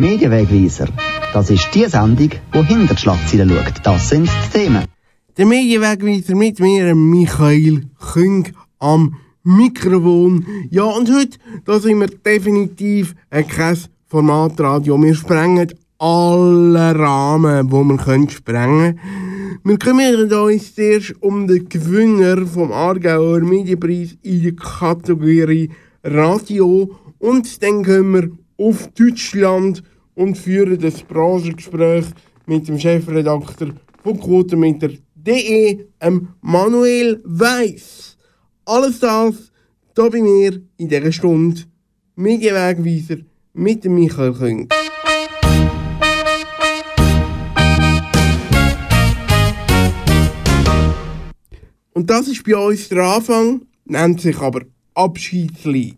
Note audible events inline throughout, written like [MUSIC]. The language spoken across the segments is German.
Der Medienwegweiser. Das ist die Sendung, die hinter die Schlagzeilen schaut. Das sind die Themen. Der Medienwegweiser mit mir, Michael Küng, am Mikrofon. Ja, und heute, da sind wir definitiv ein kein Formatradio. Wir sprengen alle Rahmen, die wir können sprengen können. Wir kümmern uns zuerst um den Gewinner vom Aargauer Medienpreis in der Kategorie Radio und dann gehen wir auf Deutschland und führen das Branchengespräch mit dem Chefredakteur von Quotenmeter.de, Manuel Weiss. Alles das hier bei mir in dieser Stunde. Medienwegweiser mit Michael Küng. Und das ist bei uns der Anfang, nennt sich aber Abschiedslied.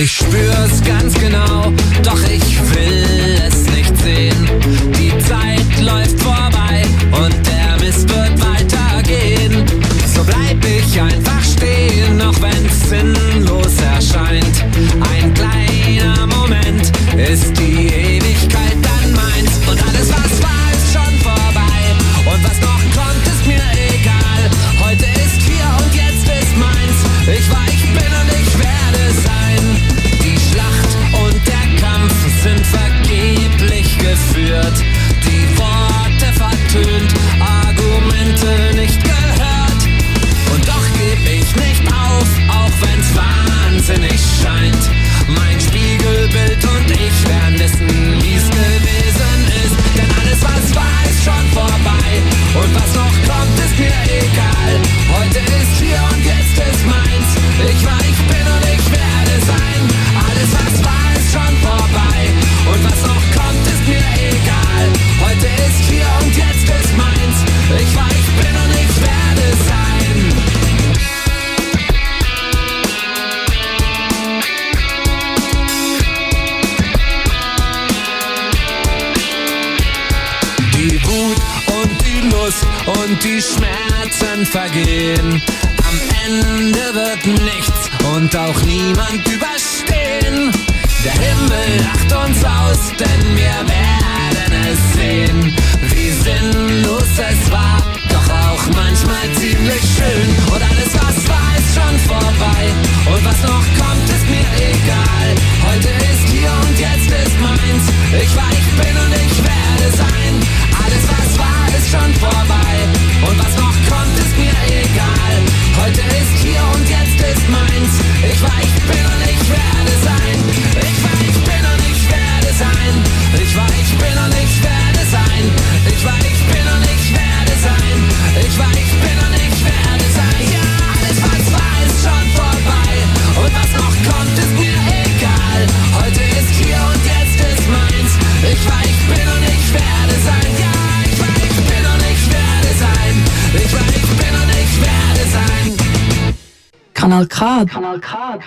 Ich spür's ganz genau, doch ich will es nicht sehen. Die Zeit läuft vorbei und der Mist wird weitergehen. So bleib ich einfach stehen, auch wenn's sinnlos erscheint. Ein kleiner Moment ist die Ewigkeit dann meins. Und alles, was war, ist schon vorbei. Und was noch kommt, ist mir egal. Heute ist hier und jetzt ist meins. Ich war,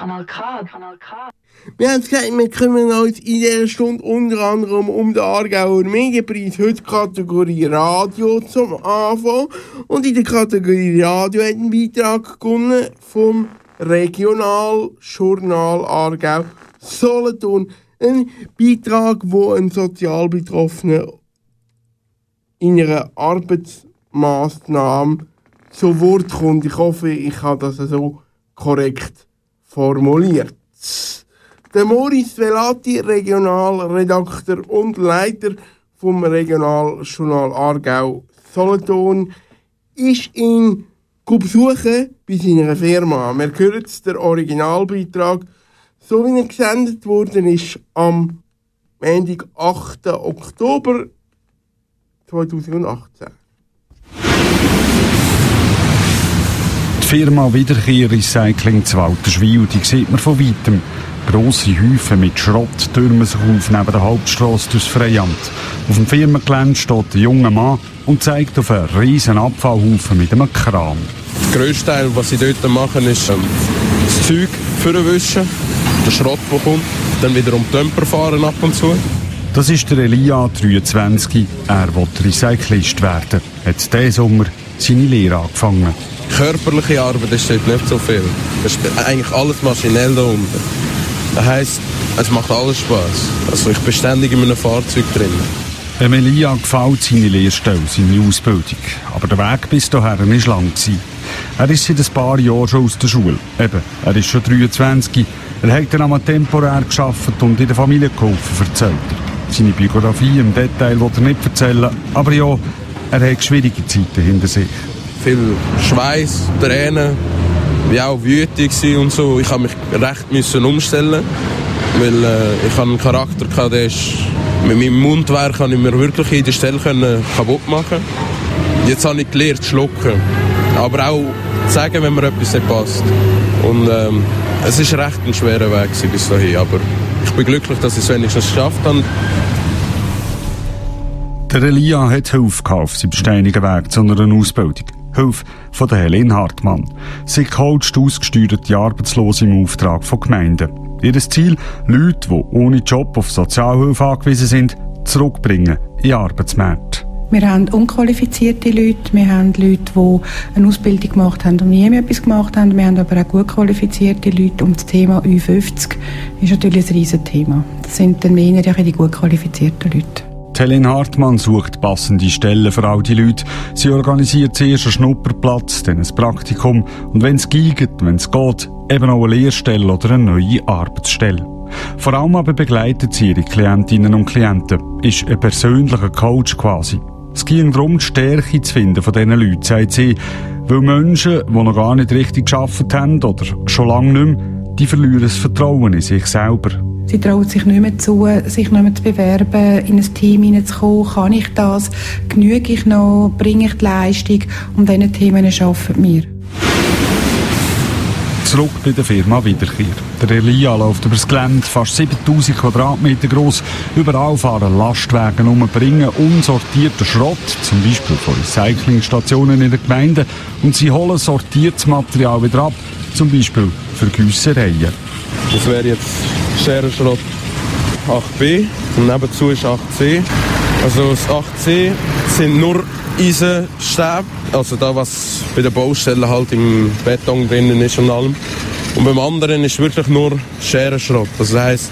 Kanal K, Kanal K. Wir haben gesagt, wir kümmern uns in dieser Stunde unter anderem um den Aargauer Medienpreis, heute Kategorie Radio zum Anfang. Und in der Kategorie Radio hat ein Beitrag gewonnen vom Regionaljournal Aargau Solothurn. Ein Beitrag, wo ein Sozialbetroffener in einer Arbeitsmaßnahme zu Wort kommt. Ich hoffe, ich habe das so korrekt formuliert. Der Maurice Velati, Regionalredakteur und Leiter vom Regionaljournal Aargau Solothurn, ist ihn besuchen bei seiner Firma. Wir hören den Originalbeitrag, so wie er gesendet worden ist am Montag, 8. Oktober 2018. Firma Wiederkehr Recycling zu Walterswil, die sieht man von weitem. Grosse Häufen mit Schrott türmen sich auf neben der Hauptstrasse durchs Freiamt. Auf dem Firmengelände steht ein junger Mann und zeigt auf einen riesen Abfallhaufen mit einem Kran. Der grösste Teil, was sie dort machen, ist ähm, das Zeug vorwischen, der Schrott, der kommt, dann wiederum Temper fahren ab und zu. Das ist der Elia, 23. Er will Recyclist werden. Hat diesen Sommer seine Lehre angefangen. Körperliche Arbeit ist dort nicht so viel. Es ist eigentlich alles maschinell da unten. Das heisst, es macht alles Spaß. Also ich bin ständig in einem Fahrzeug drin. Dem Elia gefällt seine Lehrstelle, seine Ausbildung. Aber der Weg bis dahin war lang. Er ist seit ein paar Jahren schon aus der Schule. Eben, er ist schon 23. Er hat dann einmal temporär geschafft und in der Familie geholfen, erzählt er. Seine Biografie im Detail will er nicht erzählen, aber ja, er hat schwierige Zeiten hinter sich. Viel Schweiß, Tränen, wie auch wütig und so. Ich habe mich recht müssen umstellen, weil äh, ich einen Charakter hatte, der ist mit meinem Mundwerk kann ich mir wirklich jede Stelle können kaputt machen. Jetzt habe ich gelernt zu schlucken, aber auch zu sagen, wenn mir etwas nicht passt. Und ähm, es ist recht ein schwerer Weg bis dahin, aber ich bin glücklich, dass ich es wenigstens geschafft habe. Der Elia hat Hilfe auf seinem steinigen Weg zu einer Ausbildung. Hilfe von Helene Hartmann. Sie coacht ausgesteuerte Arbeitslose im Auftrag von Gemeinden. Ihr Ziel, Leute, die ohne Job auf Sozialhilfe angewiesen sind, zurückbringen in den Arbeitsmarkt. Wir haben unqualifizierte Leute, wir haben Leute, die eine Ausbildung gemacht haben und nie mehr etwas gemacht haben. Wir haben aber auch gut qualifizierte Leute und das Thema Ü50 ist natürlich ein riesiges Thema. Das sind dann mehr die gut qualifizierten Leute. Helen Hartmann sucht passende Stellen für all die Leute. Sie organisiert zuerst einen Schnupperplatz, dann ein Praktikum und wenn es geht, wenn es geht, eben auch eine Lehrstelle oder eine neue Arbeitsstelle. Vor allem aber begleitet sie ihre Klientinnen und Klienten, ist ein persönlicher Coach quasi. Es ging darum, die Stärke zu finden von diesen Leuten, sagt sie, weil Menschen, die noch gar nicht richtig geschafft haben oder schon lange nicht mehr, die verlieren das Vertrauen in sich selber. Sie trauen sich nicht mehr zu, sich nicht mehr zu bewerben, in ein Team hineinzukommen. Kann ich das? Genüge ich noch? Bringe ich die Leistung? Um diese Themen arbeiten wir. Zurück bei der Firma Wiederkehr. Der Elia läuft über das Gelände, fast 7000 Quadratmeter groß. Überall fahren Lastwagen um, bringen unsortierten Schrott, zum Beispiel von Recyclingstationen in der Gemeinde, und sie holen sortiertes Material wieder ab, zum Beispiel für Güssereien. Das wäre jetzt Scherenschrott 8b und nebenzu ist 8c. Also das 8c sind nur Eisenstäbe, also da was bei der Baustelle halt im Beton drinnen ist und allem. Und beim anderen ist wirklich nur Scherenschrott. Also das heisst,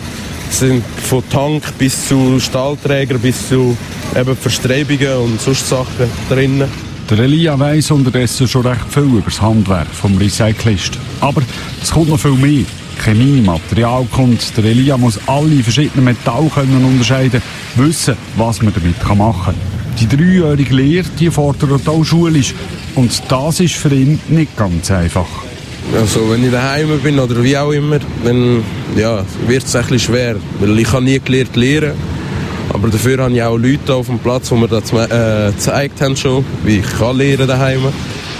es sind von Tank bis zu Stahlträger bis zu eben Verstrebungen und sonst Sachen drinnen. Der Elia weiss unterdessen schon recht viel über das Handwerk vom Recyclist. Aber es kommt noch viel mehr. Chemie, Materialkunst. Der Elia muss alle verschiedenen Metalle können unterscheiden, wissen, was man damit machen kann. Die dreijährige Lehre die fordert auch schulisch. Und das ist für ihn nicht ganz einfach. Also wenn ich daheim bin oder wie auch immer, dann ja, wird es bisschen schwer. Weil ich habe nie gelernt lehren. Aber dafür habe ich auch Leute auf dem Platz, die mir das äh, gezeigt haben schon, wie ich kann lernen daheim.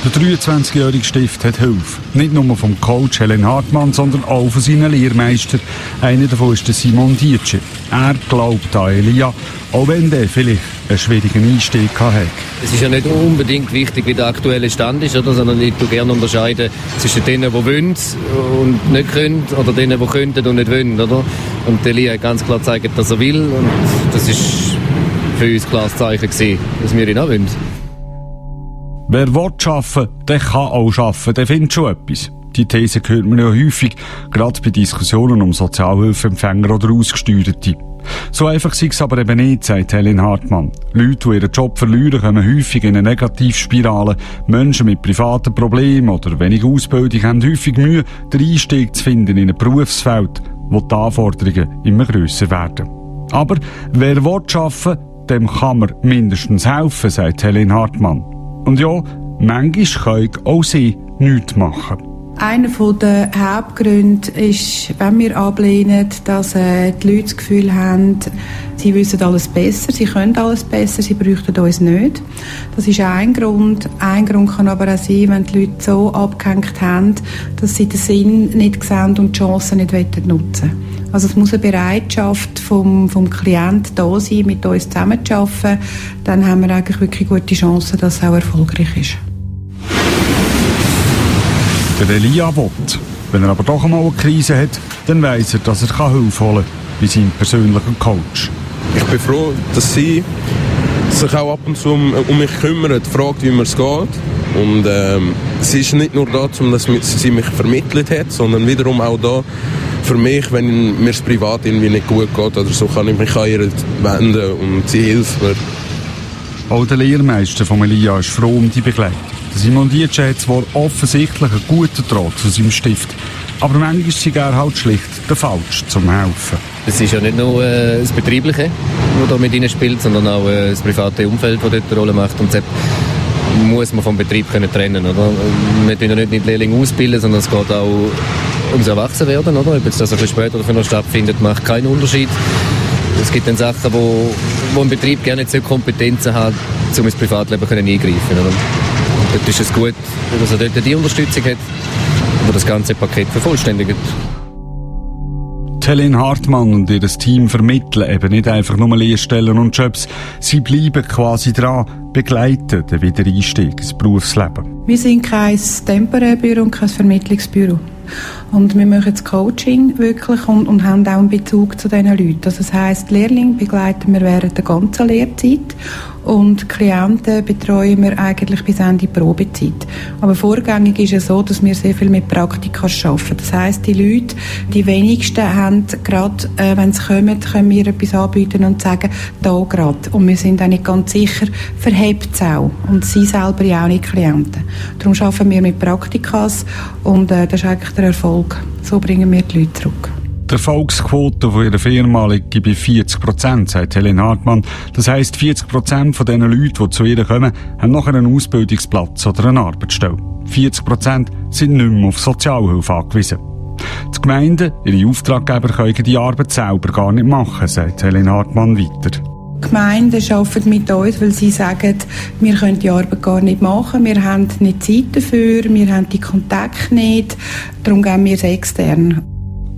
Der 23-jährige Stift hat Hilfe. Nicht nur vom Coach Helen Hartmann, sondern auch von seinen Lehrmeistern. Einer davon ist Simon Dietsche. Er glaubt an Elia, auch wenn der vielleicht einen schwierigen Einstieg hatte. Es ist ja nicht unbedingt wichtig, wie der aktuelle Stand ist, oder? sondern ich tue gerne unterscheiden zwischen denen, die wollen und nicht können, oder denen, die könnten und nicht wollen. Oder? Und Elia hat ganz klar gezeigt, dass er will. Und das ist für uns ein klares Zeichen gewesen, dass wir ihn auch wollen. Wer will arbeiten, der kann auch arbeiten, der findet schon etwas. Die These hört man ja häufig, gerade bei Diskussionen um Sozialhilfeempfänger oder Ausgesteuerte. So einfach sei es aber eben nicht, sagt Helen Hartmann. Leute, die ihren Job verlieren, kommen häufig in eine Negativspirale. Menschen mit privaten Problemen oder wenig Ausbildung haben häufig Mühe, den Einstieg zu finden in ein Berufsfeld, wo die Anforderungen immer grösser werden. Aber wer will arbeiten, dem kann man mindestens helfen, sagt Helen Hartmann. Und ja, manchmal können auch sie nichts machen. Einer der Hauptgründe ist, wenn wir ablehnen, dass äh, die Leute das Gefühl haben, sie wissen alles besser, sie können alles besser, sie bräuchten uns nicht. Das ist ein Grund. Ein Grund kann aber auch sein, wenn die Leute so abgehängt haben, dass sie den Sinn nicht sehen und die Chancen nicht nutzen wollen. Also es muss eine Bereitschaft vom, vom Klient da sein, mit uns zusammenzuarbeiten. Dann haben wir eigentlich wirklich gute Chancen, dass es auch erfolgreich ist. Der Elia will. Wenn er aber doch einmal eine Krise hat, dann weiss er, dass er Hilfe holen kann, wie sein persönlicher Coach. Ich bin froh, dass sie sich auch ab und zu um, um mich kümmern, fragt, wie mir es geht. Und ähm, sie ist nicht nur da, um dass sie mich vermittelt hat, sondern wiederum auch da für mich, wenn mir es privat irgendwie nicht gut geht oder so, kann ich mich an ihr wenden und sie hilft mir. Auch der Lehrmeister von Elia ist froh um die Begleitung. Simon Dietsche hat zwar offensichtlich einen guten Draht zu seinem Stift, aber manchmal ist sie halt schlicht der Falsch zum Helfen. Es ist ja nicht nur äh, das Betriebliche, das da mit ihnen spielt, sondern auch äh, das private Umfeld, das dort eine Rolle macht. Und muss man vom Betrieb können trennen oder? Wir tun ja nicht die Lehrlinge ausbilden, sondern es geht auch ums Erwachsenwerden. Oder? Ob jetzt das ein bisschen später oder stattfindet, macht keinen Unterschied. Es gibt dann Sachen, wo, wo ein Betrieb gerne nicht so Kompetenzen hat, um ins Privatleben können eingreifen oder? Und dort ist es gut, dass er dort die Unterstützung hat, die das ganze Paket vervollständigt. Helene Hartmann und ihr Team vermitteln eben nicht einfach nur Lehrstellen und Jobs. Sie bleiben quasi dran, begleiten den Wiedereinstieg ins Berufsleben. Wir sind kein Temporärbüro und kein Vermittlungsbüro. Und wir machen das Coaching wirklich und, und haben auch einen Bezug zu diesen Leuten. Also das heisst, Lehrling begleiten wir während der ganzen Lehrzeit und Klienten betreuen wir eigentlich bis Ende Probezeit. Aber vorgängig ist es so, dass wir sehr viel mit Praktika arbeiten. Das heisst, die Leute, die wenigsten haben gerade, äh, wenn sie kommen, können wir etwas anbieten und sagen, da gerade. Und wir sind auch nicht ganz sicher, verhebt es auch. Und sie selber ja auch nicht Klienten. Darum arbeiten wir mit Praktikas und äh, das ist eigentlich der Erfolg. So bringen wir die Leute zurück. Die Erfolgsquote von ihrer Firma liegt bei 40 Prozent, sagt Helen Hartmann. Das heisst, 40 Prozent von den Leuten, die zu ihr kommen, haben nachher einen Ausbildungsplatz oder eine Arbeitsstelle. 40 Prozent sind nicht mehr auf Sozialhilfe angewiesen. Die Gemeinden, ihre Auftraggeber, können die Arbeit selber gar nicht machen, sagt Helen Hartmann weiter. Die Gemeinden arbeiten mit uns, weil sie sagen, wir können die Arbeit gar nicht machen, wir haben nicht Zeit dafür, wir haben die Kontakte nicht, darum gehen wir es extern.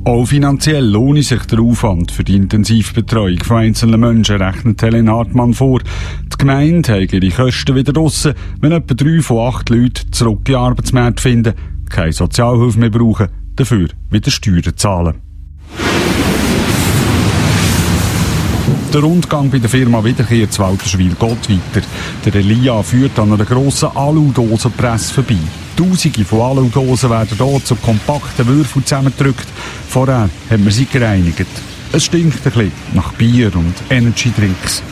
Auch finanziell lohnt sich der Aufwand für die Intensivbetreuung von einzelnen Menschen, rechnet Helen Hartmann vor. Die Gemeinde hat ihre Kosten wieder draussen, wenn etwa drei von acht Leuten zurück in den Arbeitsmarkt finden, keine Sozialhilfe mehr brauchen, dafür wieder Steuern zahlen. Der Rundgang bei der Firma Wiederkehr zu Walterschwil geht weiter. Der Elia führt an einer grossen Alu-Dosenpresse vorbei. Tausende von Aludosen werden hier zu kompakten Würfeln zusammengedrückt. Vorher haben wir sie gereinigt. Es stinkt ein bisschen nach Bier und Energy-Drinks.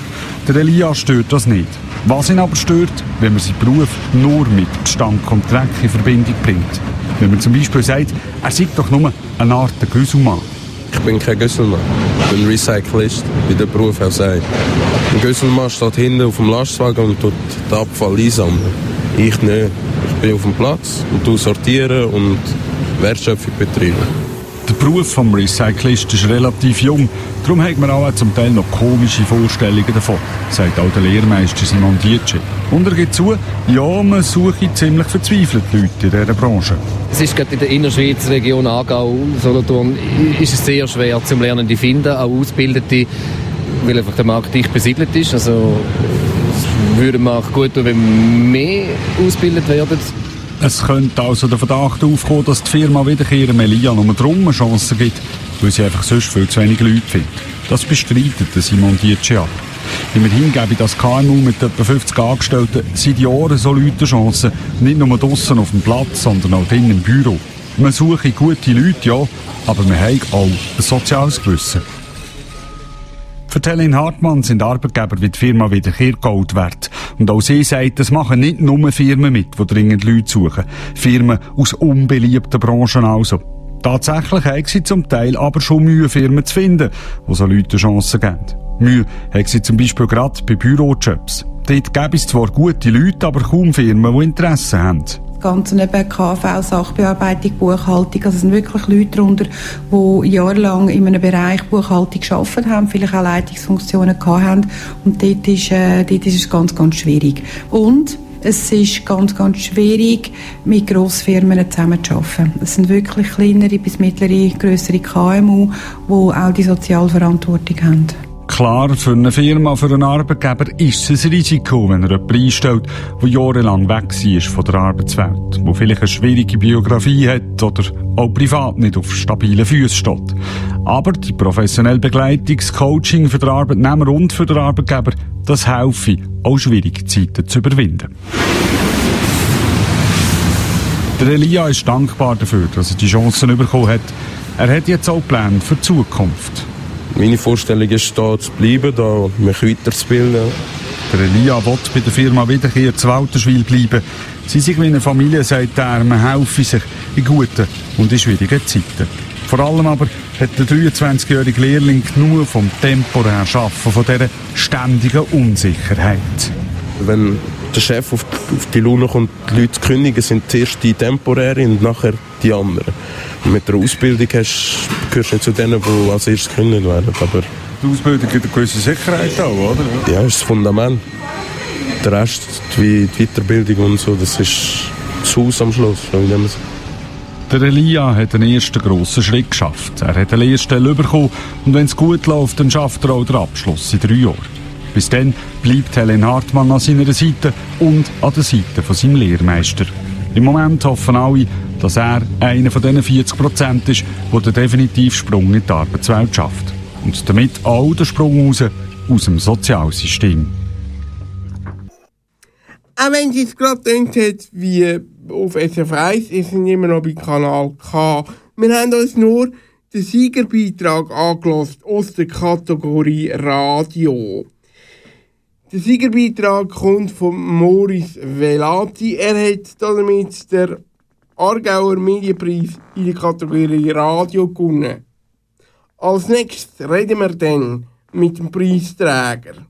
Der Elia stört das nicht. Was ihn aber stört, wenn man seinen Beruf nur mit Gestank und Dreck in Verbindung bringt. Wenn man zum Beispiel sagt, er sei doch nur eine Art Güsselmann. Ich bin kein Güsselmann. Ich bin Recyclist, wie der Beruf auch sagt. Ein Güsselmann steht hinten auf dem Lastwagen und tut den Abfall einsammeln. Ich nicht. Ich bin auf dem Platz und du sortieren und Wertschöpfung betreiben. Der Beruf des Recyclist ist relativ jung, darum hat man auch zum Teil noch komische Vorstellungen davon, sagt auch der Lehrmeister Simon Dietsche. Und er gibt zu, ja, man suche ziemlich verzweifelte Leute in dieser Branche. Es ist gerade in der Innerschweiz, Region Aargau, Solothurn, ist es sehr schwer zum Lernen zu finden, auch Ausgebildete, weil einfach der Markt dicht besiedelt ist. Also würde man auch gut tun, wenn mehr ausgebildet werden. Es könnte also der Verdacht aufkommen, dass die Firma Wiederkehr Melia nur drum eine Chance gibt, weil sie einfach sonst viel zu wenig Leute findet. Das bestreitet Simon Dietsche ab. Immerhin gebe das KMU mit etwa 50 Angestellten seit Jahren so Leute Chancen, nicht nur draussen auf dem Platz, sondern auch drinnen im Büro. Man suche gute Leute, ja, aber man hat auch ein soziales Gewissen. Für Helen Hartmann sind Arbeitgeber wie die Firma Wiederkehr Gold wert. Und auch sie sagt, das machen nicht nur Firmen mit, die dringend Leute suchen. Firmen aus unbeliebten Branchen also. Tatsächlich haben sie zum Teil aber schon Mühe, Firmen zu finden, die so Leute Chancen geben. Mühe haben sie zum Beispiel gerade bei Bürojobs. Dort gäbe es zwar gute Leute, aber kaum Firmen, die Interesse haben ganze eben KV, Sachbearbeitung, Buchhaltung. Also es sind wirklich Leute darunter, die jahrelang in einem Bereich Buchhaltung gearbeitet haben, vielleicht auch Leitungsfunktionen gehabt haben. Und dort ist, äh, dort ist es ganz, ganz schwierig. Und es ist ganz, ganz schwierig, mit Grossfirmen zusammenzuarbeiten. Es sind wirklich kleinere bis mittlere, größere KMU, die auch die Sozialverantwortung haben. Klar, für eine Firma, für einen Arbeitgeber ist es ein Risiko, wenn er jemanden einstellt, der jahrelang weg war von der Arbeitswelt, der vielleicht eine schwierige Biografie hat oder auch privat nicht auf stabilen Füßen steht. Aber die professionelle Begleitung, das Coaching für den Arbeitnehmer und für den Arbeitgeber, das helfe, auch schwierige Zeiten zu überwinden. Der Elia ist dankbar dafür, dass er die Chancen bekommen hat. Er hat jetzt auch Pläne für die Zukunft. Meine Vorstellung ist, da zu bleiben, da mich weiterzubilden. Der Elia will bei der Firma Wiederkehr zu Walterschwil bleiben. Sie sind wie eine Familie, sagt er, man helfe sich in guten und in schwierigen Zeiten. Vor allem aber hat der 23-jährige Lehrling genug vom temporären Arbeiten, von dieser ständigen Unsicherheit. Wenn der Chef auf, auf die Lune kommt, die Leute zu kündigen, sind zuerst die temporären und nachher die anderen. Und mit der Ausbildung hast, gehörst du nicht zu denen, die als erstes gekündigt werden. Aber Die Ausbildung gibt eine gewisse Sicherheit auch, oder? ja, ist das Fundament. Der Rest, wie die Weiterbildung und so, das ist das Haus am Schluss. Der Elia hat den ersten grossen Schritt geschafft. Er hat eine Lehrstelle bekommen und wenn es gut läuft, dann schafft er auch den Abschluss in drei Jahren. Bis dann bleibt Helen Hartmann an seiner Seite und an der Seite von seinem Lehrmeister. Im Moment hoffen alle, dass er einer von diesen 40 Prozent ist, der den definitiven Sprung in die Arbeitswelt schafft. Und damit auch den Sprung raus aus dem Sozialsystem. Auch wenn es jetzt gerade klingt hat, wie auf SF 1, ist es immer noch bei Kanal K. Wir haben uns nur den Siegerbeitrag angelassen aus der Kategorie Radio. Der Siegerbeitrag kommt von Moris Velati. Er hat damit den Aargauer Medienpreis in der Kategorie Radio gewonnen. Als nächstes reden wir dann mit dem Preisträger.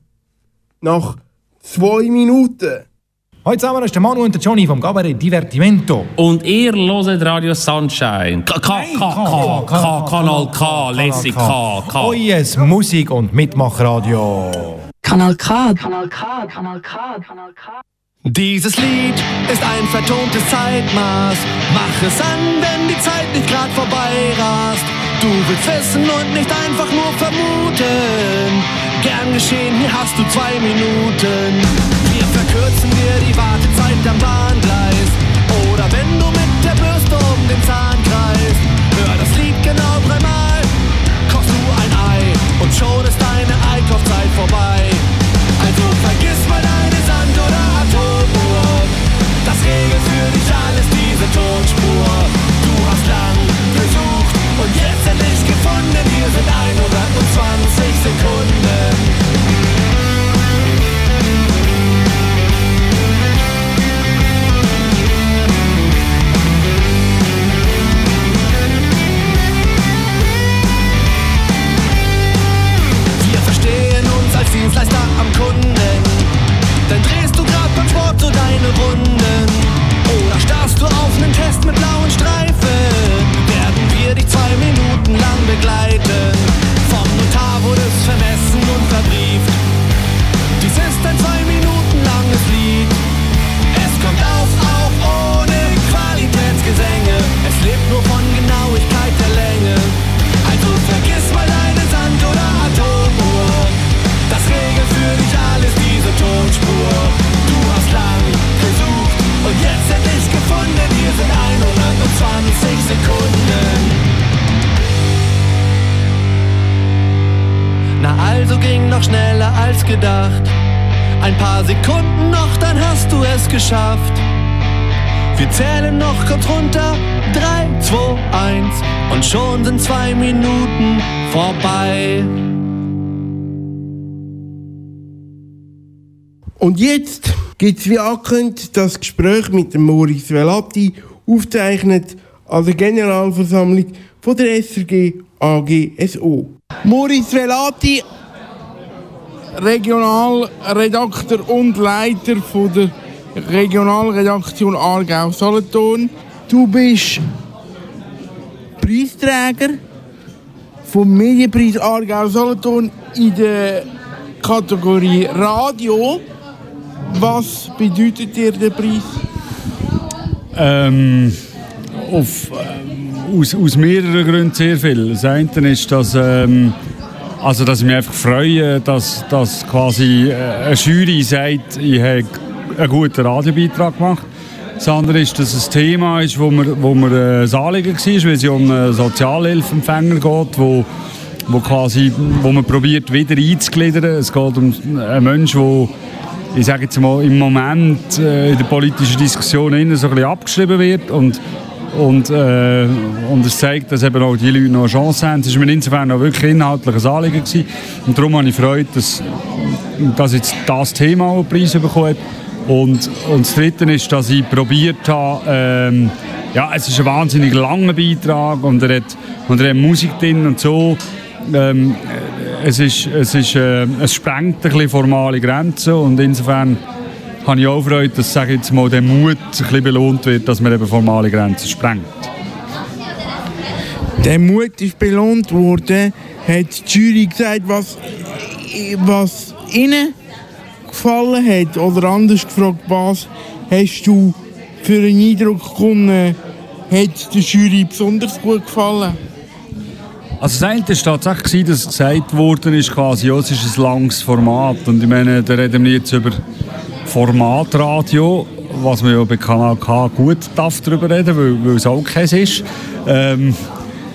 Nach zwei Minuten. Hallo zusammen, das ist der Manu und der Johnny vom Cabaret Divertimento. Und ihr hört Radio Sunshine. K, K, K, K, K, Kanal K, lässig K, K. Eues Musik- und Mitmachradio. Kanal K. Kanal K. Kanal K. Kanal K. Dieses Lied ist ein vertontes Zeitmaß. Mach es an, wenn die Zeit nicht grad vorbei rast. Du willst wissen und nicht einfach nur vermuten. Gern geschehen, hier hast du zwei Minuten. Wir verkürzen dir die Wartezeit am Bahngleis. Oder wenn du mit der Bürste um den Zahn kreist. Und schon ist deine Einkaufszeit vorbei. Also vergiss mal deine Sand- oder Atomuhr. Das regelt für dich alles diese Tonspur. Du hast lang gesucht und jetzt endlich gefunden. Hier sind 120 Dienstleister am Kunden. Dann drehst du grad beim Sport so deine Runden. Oder starrst du auf nen Test mit blauen Streifen. Werden wir dich zwei Minuten lang begleiten. Also ging noch schneller als gedacht. Ein paar Sekunden noch, dann hast du es geschafft. Wir zählen noch kurz runter. 3, 2, 1 und schon sind zwei Minuten vorbei. Und jetzt gibt es wie angekündigt das Gespräch mit dem Maurice Velati, aufgezeichnet an der Generalversammlung von der SRG AGSO. Maurice Velati, Regionalredakteur und Leiter von der Regionalredaktion Aargau-Solothurn. Du bist Preisträger vom Medienpreis Aargau-Solothurn in der Kategorie Radio. Was bedeutet dir der Preis? Ähm, aus, aus mehreren Gründen sehr viel. Das eine ist, dass, ähm, also, dass ich mich einfach freue, dass, dass quasi äh, eine Jury sagt, ich habe einen guten Radiobeitrag gemacht. Das andere ist, dass es ein Thema ist, wo mir, wo mir äh, ein Anliegen war, weil es um einen Sozialhilfeempfänger geht, wo, wo, quasi, wo man probiert wieder einzugliedern. Es geht um einen Menschen, der ich sage jetzt mal, im Moment äh, in der politischen Diskussion so ein bisschen abgeschrieben wird und und, äh, und es zeigt, dass eben auch die Leute noch eine Chance haben. Es war mir insofern auch wirklich inhaltliches Anliegen gewesen. Und darum habe ich Freude, dass, dass jetzt das Thema auch einen Preis bekommen hat. Und, und das Dritte ist, dass ich probiert habe, ähm, ja, es ist ein wahnsinnig langer Beitrag und er hat, und er hat Musik drin und so. Ähm, es, ist, es, ist, äh, es sprengt ein bisschen formale Grenzen und insofern habe ich auch Freude, dass sage jetzt mal, der Mut ein bisschen belohnt wird, dass man eben formale Grenzen sprengt. Der Mut ist belohnt worden, hat die Jury gesagt, was, was ihnen gefallen hat. Oder anders gefragt, was hast du für einen Eindruck gewonnen, hat der Jury besonders gut gefallen? Also das eine war tatsächlich, dass gesagt worden ist, quasi, ja, es ist ein langes Format. Und ich meine, da reden wir jetzt über Formatradio, was man ja bei Kanal K gut darf darüber reden, weil, weil es auch keins ist. Ähm,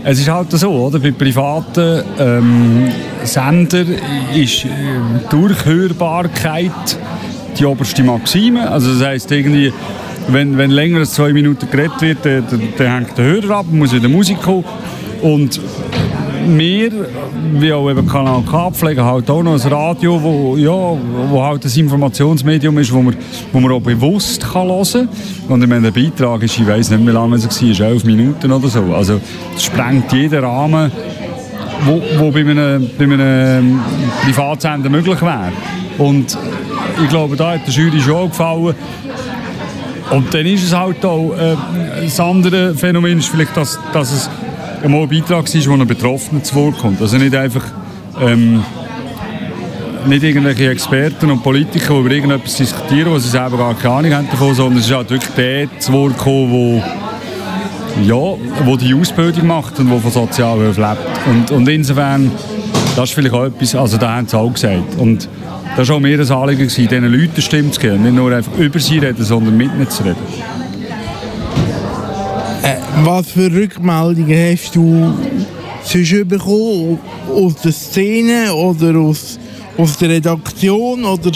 es ist halt so, oder? Bei privaten ähm, Sendern ist äh, Durchhörbarkeit die oberste Maxime. Also das heisst irgendwie, wenn, wenn länger als zwei Minuten geredet wird, dann, dann hängt der Hörer ab, muss wieder Musik kommen. Und wir, wie auch eben Kanal K, pflegen halt auch noch ein Radio, wo, ja, wo halt ein Informationsmedium ist, wo man, wo man auch bewusst kann hören kann. Und ich meine, der Beitrag ist, ich weiß nicht, wie lange es war, ist elf Minuten oder so. Also es sprengt jeden Rahmen, wo, wo bei einem, bei einem Privatsender möglich wäre. Und ich glaube, da hat der Jury schon auch gefallen. Und dann ist es halt auch, äh, das Phänomen ist vielleicht, dass, dass es mal ein Beitrag war, wo ein Betroffener zu Wort kommt. Also nicht einfach ähm, nicht irgendwelche Experten und Politiker, die über irgendetwas diskutieren, wo sie selber gar keine Ahnung haben davon, sondern es ist halt wirklich der zu Wort wo, ja, wo die Ausbildung macht und der von Sozialhilfe lebt. Und, und insofern, das ist vielleicht auch etwas, also da haben sie auch gesagt. Und das war auch mir ein Anliegen, diesen Leuten Stimme zu geben. Nicht nur einfach über sie reden, sondern mit ihnen zu reden. Was für Rückmeldungen hast du sonst bekommen? Aus der Szene oder aus, aus der Redaktion? Oder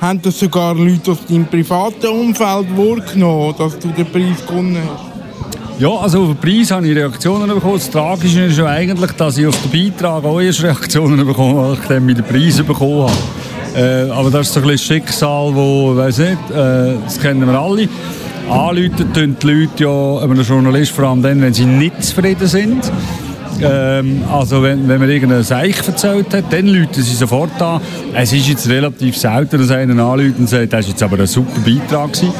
haben das sogar Leute aus deinem privaten Umfeld wahrgenommen, dass du den Preis gewonnen hast? Ja, also auf den Preis habe ich Reaktionen bekommen. Das Tragische ist ja eigentlich, dass ich auf den Beitrag auch erst Reaktionen bekommen habe, nachdem ich den Preis bekommen habe. Äh, aber das ist so ein bisschen Schicksal, wo, weiß nicht, äh, das kennen wir alle. Anrufen tun die Leute ja einem Journalist vor allem dann, wenn sie nicht zufrieden sind. Ähm, also wenn, wenn man irgendeinen Seich erzählt hat, dann rufen sie sofort an. Es ist jetzt relativ selten, dass einer anruft und sagt, das war jetzt aber ein super Beitrag gewesen.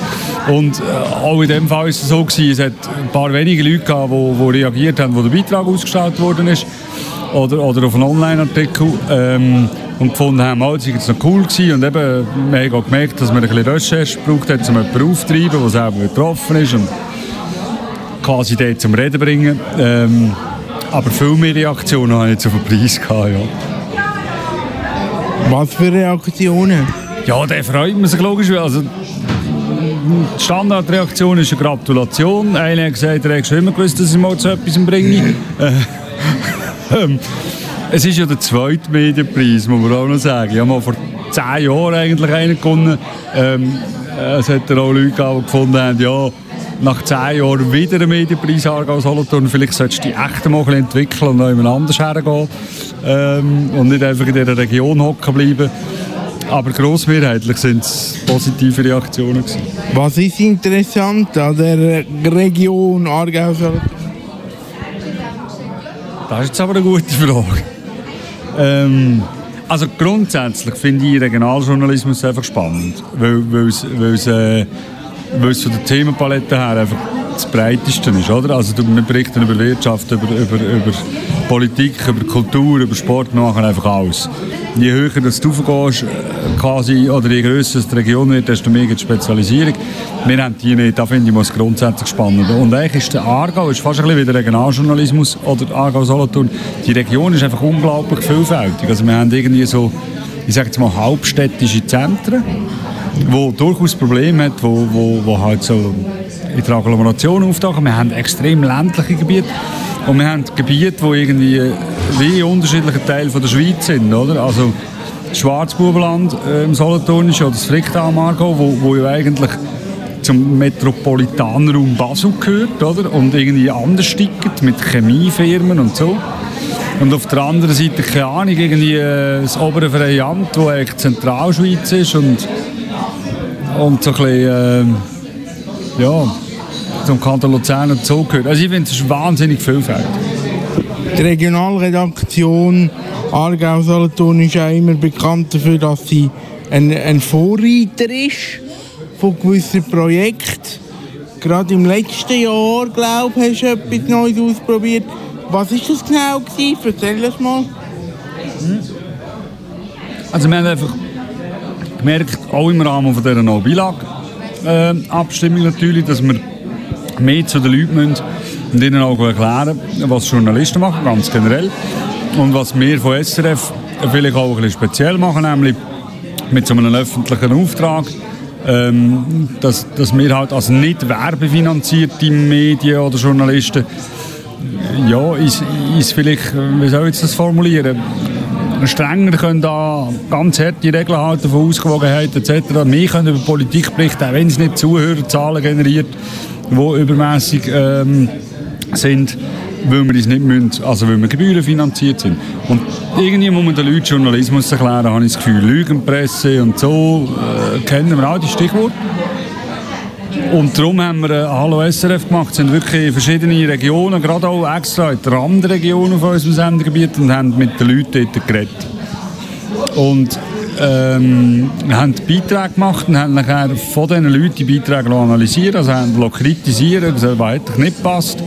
Und äh, auch in dem Fall war es so gewesen, es hat ein paar wenige Leute gehabt, die, die reagiert haben, wo der Beitrag ausgestrahlt worden ist. Oder, oder auf einen Online-Artikel. Ähm, und gefunden haben, oh, das war noch cool gewesen. Und eben, wir haben gemerkt, dass man ein bisschen Recherche braucht hat, um jemanden aufzutreiben, der selber betroffen ist und quasi dort zum Reden bringen. Ähm, aber viel mehr Reaktionen habe ich jetzt auf den Preis gehabt, ja. Was für Reaktionen? Ja, da freut man sich logisch. Also, die Standardreaktion ist eine Gratulation. Einer hat gesagt, er hat schon immer gewusst, dass ich mal zu etwas bringe. [LAUGHS] [LAUGHS] ähm, es ist ja der zweite Medienpreis, muss man auch noch sagen. Ich habe mal vor zehn Jahren eigentlich einen gewonnen. Ähm, es hat auch Leute gegeben, die gefunden haben, ja, nach zehn Jahren wieder einen Medienpreis Aargau Solothurn. Vielleicht solltest du die echt mal entwickeln und noch jemand anders hergehen. Ähm, und nicht einfach in dieser Region hocken bleiben. Aber grossmehrheitlich sind es positive Reaktionen. Gewesen. Was ist interessant an der Region Aargau Solothurn? Das ist jetzt aber eine gute Frage. Ähm, also grundsätzlich finde ich Regionaljournalismus einfach spannend, weil, es, äh, es von der Themenpalette her einfach das breiteste ist. Oder? Also wir berichten über Wirtschaft, über, über, über Politik, über Kultur, über Sport, wir machen einfach alles. Je höher dass du gehst, quasi, oder je grösser die Region wird, desto mehr gibt Spezialisierung. Wir haben die nicht, da finde ich es grundsätzlich spannend. Und eigentlich ist der Aargau ist fast ein bisschen wie der Regionaljournalismus oder Aargau-Solothurn. Die Region ist einfach unglaublich vielfältig. Also wir haben irgendwie so, ich sage jetzt mal, halbstädtische Zentren, wo durchaus Probleme hat, wo, wo, wo halt so in der Agglomeration auftauchen. Wir haben extrem ländliche Gebiete und wir haben Gebiete, die irgendwie wie unterschiedliche Teile von der Schweiz sind, oder? Also Schwarzbubenland äh, im Solothurnischen oder das Fricktal Margo, wo, wo ja eigentlich zum Metropolitanraum Basel gehört, oder? Und irgendwie anders tickt mit Chemiefirmen und so. Und auf der anderen Seite, keine Ahnung, irgendwie äh, das obere Freie Amt, wo eigentlich Zentralschweiz ist und, und so ein bisschen, äh, ja, zum Kanton Luzern und so gehört. Also ich finde, es ist wahnsinnig vielfältig. Die Regionalredaktion Aargau-Solothurn ist auch immer bekannt dafür, dass sie ein, ein Vorreiter ist von gewissen Projekten. Gerade im letzten Jahr, glaube ich, hast du etwas Neues ausprobiert. Was war das genau? Gewesen? Erzähl das mal. Also wir haben einfach gemerkt, auch im Rahmen von dieser No-Bilag-Abstimmung natürlich, dass wir mehr zu den Leuten müssen und ihnen auch erklären, was Journalisten machen, ganz generell. Und was wir von SRF vielleicht auch ein bisschen speziell machen, nämlich mit so einem öffentlichen Auftrag, ähm, dass, dass wir halt als nicht werbefinanzierte Medien oder Journalisten ja, ist, ist vielleicht, wie soll ich das formulieren, strenger können da ganz harte Regeln halten von Ausgewogenheit etc. Wir können über Politik berichten, auch wenn es nicht Zuhörerzahlen generiert, die übermäßig ähm, sind, weil wir es nicht müssen, also weil wir gebührenfinanziert sind. Und irgendwie muss man den Leuten Journalismus erklären, habe ich das Gefühl. Lügenpresse und so äh, kennen wir auch die Stichworte. Und darum haben wir ein Hallo SRF gemacht. Sind wirklich verschiedene Regionen, gerade auch extra in die Randregionen von unserem Sendegebiet und haben mit den Leuten dort geredet. Und ähm, haben Beiträge gemacht und haben nachher von diesen Leuten die Beiträge analysiert, also haben kritisiert, was eigentlich nicht passt.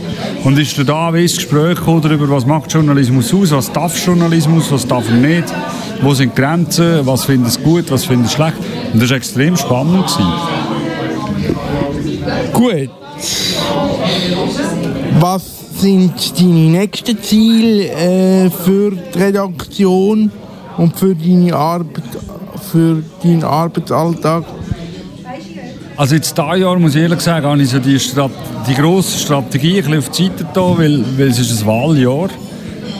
Und ist da ein Gespräch darüber, was macht Journalismus aus, was darf Journalismus, was darf er nicht, wo sind die Grenzen, was findet es gut, was findet es schlecht. Und das war extrem spannend. Gewesen. Gut. Was sind deine nächsten Ziele äh, für die Redaktion und für, deine Arbeit, für deinen Arbeitsalltag? Also jetzt dieses Jahr, muss ich ehrlich sagen, habe ich so die, Strat die grosse Strategie ein bisschen auf die Seite getan, weil, weil es ist ein Wahljahr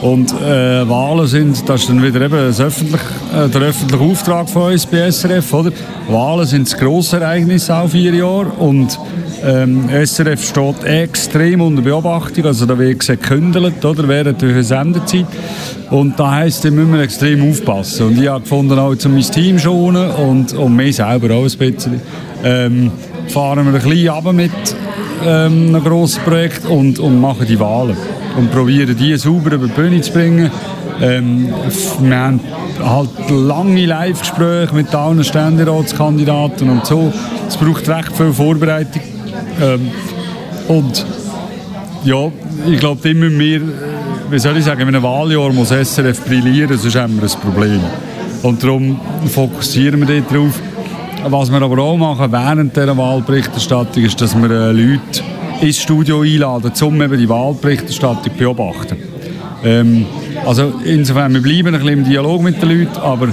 und äh, Wahlen sind, das ist dann wieder eben das öffentlich, äh, der öffentliche Auftrag von uns bei SRF, oder? Wahlen sind das grosse Ereignis auch vier Jahre und ähm, SRF steht extrem unter Beobachtung, also da wird gekündelt, oder, während der Sendezeit. Und da heisst, da müssen wir extrem aufpassen. Und ich habe gefunden, auch zu mein Team schonen und, und mich selber auch ein bisschen, ähm, fahren wir ein bisschen runter mit ähm, einem grossen Projekt und, und machen die Wahlen. Und probieren, die sauber über die Bühne zu bringen. Ähm, wir haben halt lange Live-Gespräche mit allen Ständeratskandidaten und so. Es braucht recht viel Vorbereitung. Ähm, und ja, ich glaube, immer mehr, wie soll ich sagen, in einem Wahljahr muss SRF brillieren, sonst haben wir ein Problem. Und darum fokussieren wir darauf. Was wir aber auch machen während dieser Wahlberichterstattung ist, dass wir äh, Leute ins Studio einladen, um eben die Wahlberichterstattung zu beobachten. Ähm, also insofern, wir bleiben ein bisschen im Dialog mit den Leuten, aber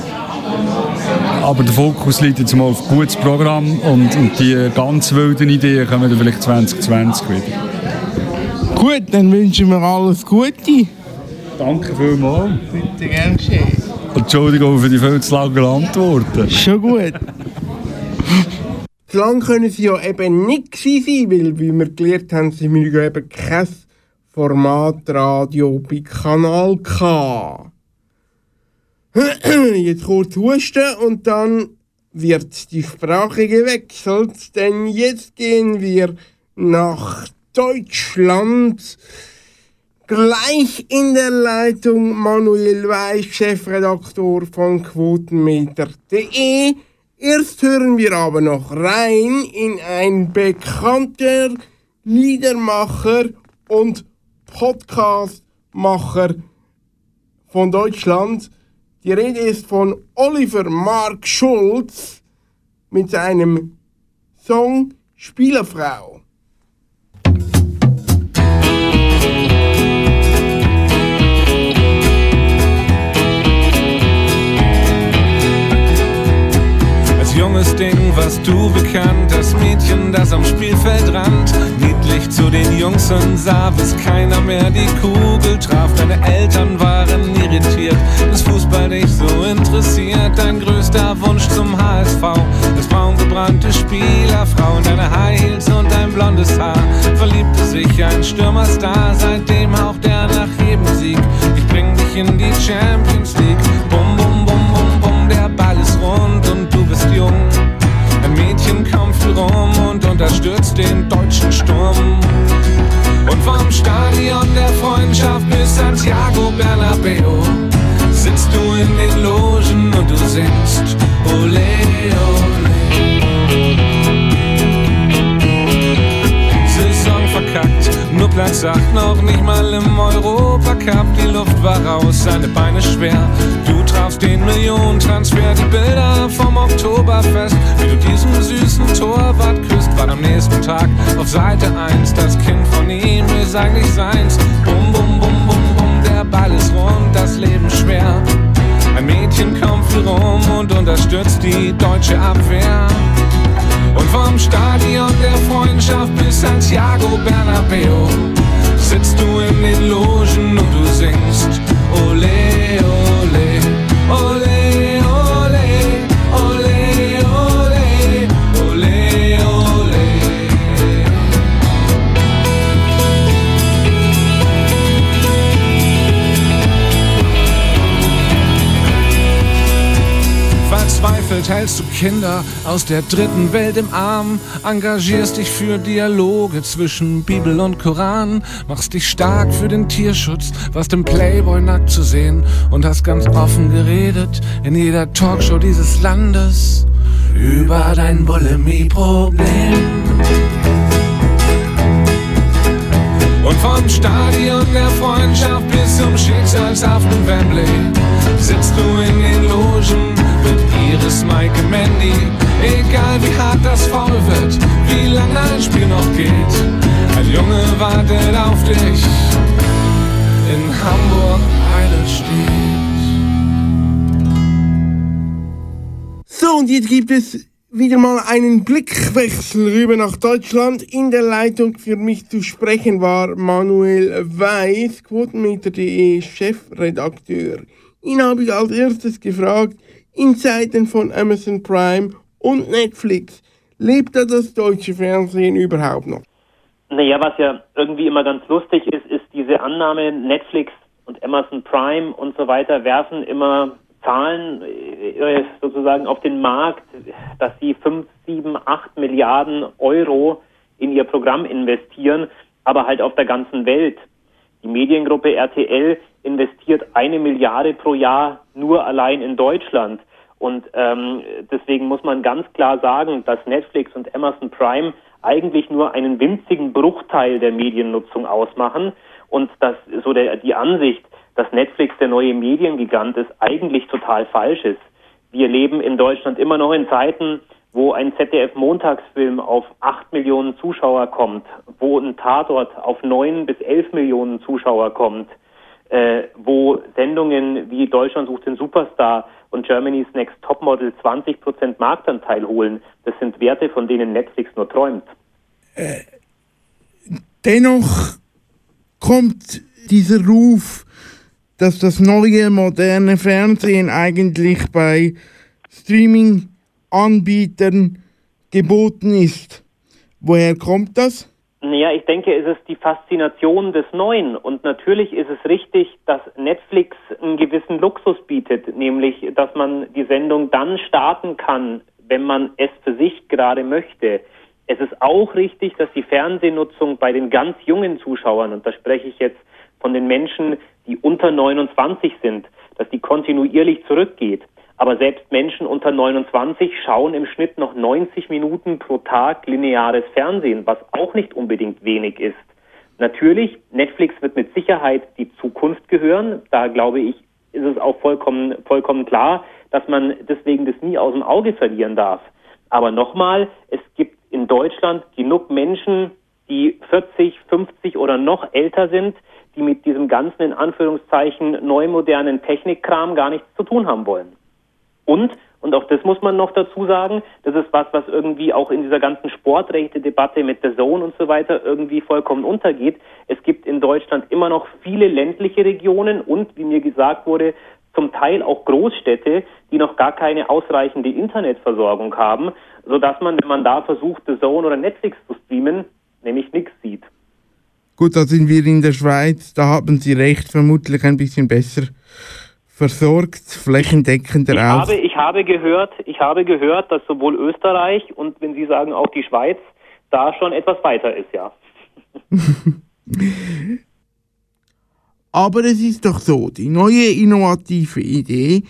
aber der Fokus liegt jetzt mal auf ein gutes Programm und, und die ganz wilden Ideen kommen dann vielleicht 2020 wieder. Gut, dann wünschen wir alles Gute. Danke vielmals. Bitte gern geschehen. Entschuldigung für die viel zu langen Antworten. Schon gut. Zu können sie ja eben nicht sein, weil, wie wir gelernt haben, sie müssen ja eben kein Formatradio bei Kanal K. [CLEARS THROAT] Jetzt kurz husten und dann wird die Sprache gewechselt, denn jetzt gehen wir nach Deutschland. Gleich in der Leitung Manuel Weiß, Chefredaktor von Quotenmeter.de. Erst hören wir aber noch rein in ein bekannter Liedermacher und Podcastmacher von Deutschland. Die Rede ist von Oliver Mark Schulz mit seinem Song Spielerfrau. Dummes Ding, was du bekannt. Das Mädchen, das am Spielfeld rannt, niedlich zu den Jungs und sah, bis keiner mehr die Kugel traf. Deine Eltern waren irritiert, dass Fußball dich so interessiert. Dein größter Wunsch zum HSV, das braungebrannte Spielerfrau. Deine High Heels und dein blondes Haar, verliebte sich ein Stürmerstar. Seitdem haucht er nach jedem Sieg. Ich bring dich in die Champions League. Bum, bum, Kommt viel rum und unterstützt den deutschen Sturm. Und vom Stadion der Freundschaft bis Santiago Bernabeo sitzt du in den Logen und du singst Ole, Ole. Verkackt, nur Platz 8, noch nicht mal im Europacup. Die Luft war raus, seine Beine schwer. Du trafst den Millionentransfer, die Bilder vom Oktoberfest. Wie du diesen süßen Torwart küsst, war am nächsten Tag auf Seite 1. Das Kind von ihm ist eigentlich seins. Bum, bum, bum, bum, bum, der Ball ist rund, das Leben schwer. Ein Mädchen kommt viel rum und unterstützt die deutsche Abwehr. Und vom Stadion der Freundschaft bis Santiago Bernabeo sitzt du in den Logen und du singst Ole, ole, ole, Hältst du Kinder aus der dritten Welt im Arm, engagierst dich für Dialoge zwischen Bibel und Koran, machst dich stark für den Tierschutz, warst im Playboy nackt zu sehen und hast ganz offen geredet in jeder Talkshow dieses Landes über dein Bulimie-Problem. Und vom Stadion der Freundschaft bis zum Schicksalshaft in Wembley sitzt du in den Logen Iris, Mike, Mandy. Egal wie hart das Foul wird, wie lange ein Spiel noch geht. Ein Junge wartet auf dich in Hamburg Eidelstedt. So, und jetzt gibt es wieder mal einen Blickwechsel rüber nach Deutschland. In der Leitung für mich zu sprechen war Manuel Weiß, Quotenmeter.de Chefredakteur. Ihn habe ich als erstes gefragt, in Zeiten von Amazon Prime und Netflix, lebt da das deutsche Fernsehen überhaupt noch? Naja, was ja irgendwie immer ganz lustig ist, ist diese Annahme, Netflix und Amazon Prime und so weiter werfen immer Zahlen äh, sozusagen auf den Markt, dass sie 5, 7, 8 Milliarden Euro in ihr Programm investieren, aber halt auf der ganzen Welt. Die Mediengruppe RTL investiert eine Milliarde pro Jahr nur allein in Deutschland. Und ähm, deswegen muss man ganz klar sagen, dass Netflix und Amazon Prime eigentlich nur einen winzigen Bruchteil der Mediennutzung ausmachen und dass so der, die Ansicht, dass Netflix der neue Mediengigant ist, eigentlich total falsch ist. Wir leben in Deutschland immer noch in Zeiten, wo ein ZDF-Montagsfilm auf acht Millionen Zuschauer kommt, wo ein Tatort auf neun bis elf Millionen Zuschauer kommt, äh, wo Sendungen wie Deutschland sucht den Superstar und Germany's Next Topmodel 20 Prozent Marktanteil holen. Das sind Werte, von denen Netflix nur träumt. Dennoch kommt dieser Ruf, dass das neue moderne Fernsehen eigentlich bei Streaming-Anbietern geboten ist. Woher kommt das? Naja, ich denke, es ist die Faszination des Neuen. Und natürlich ist es richtig, dass Netflix einen gewissen Luxus bietet, nämlich, dass man die Sendung dann starten kann, wenn man es für sich gerade möchte. Es ist auch richtig, dass die Fernsehnutzung bei den ganz jungen Zuschauern, und da spreche ich jetzt von den Menschen, die unter 29 sind, dass die kontinuierlich zurückgeht. Aber selbst Menschen unter 29 schauen im Schnitt noch 90 Minuten pro Tag lineares Fernsehen, was auch nicht unbedingt wenig ist. Natürlich, Netflix wird mit Sicherheit die Zukunft gehören. Da glaube ich, ist es auch vollkommen, vollkommen klar, dass man deswegen das nie aus dem Auge verlieren darf. Aber nochmal, es gibt in Deutschland genug Menschen, die 40, 50 oder noch älter sind, die mit diesem ganzen in Anführungszeichen neu modernen Technikkram gar nichts zu tun haben wollen. Und Und auch das muss man noch dazu sagen. Das ist was, was irgendwie auch in dieser ganzen Sportrechte-Debatte mit der Zone und so weiter irgendwie vollkommen untergeht. Es gibt in Deutschland immer noch viele ländliche Regionen und, wie mir gesagt wurde, zum Teil auch Großstädte, die noch gar keine ausreichende Internetversorgung haben, sodass man, wenn man da versucht, The Zone oder Netflix zu streamen, nämlich nichts sieht. Gut, da sind wir in der Schweiz, da haben Sie recht, vermutlich ein bisschen besser versorgt, flächendeckender ich auch. Habe, ich habe gehört, ich habe gehört, dass sowohl Österreich und wenn Sie sagen auch die Schweiz da schon etwas weiter ist, ja. [LAUGHS] Aber es ist doch so, die neue innovative Idee,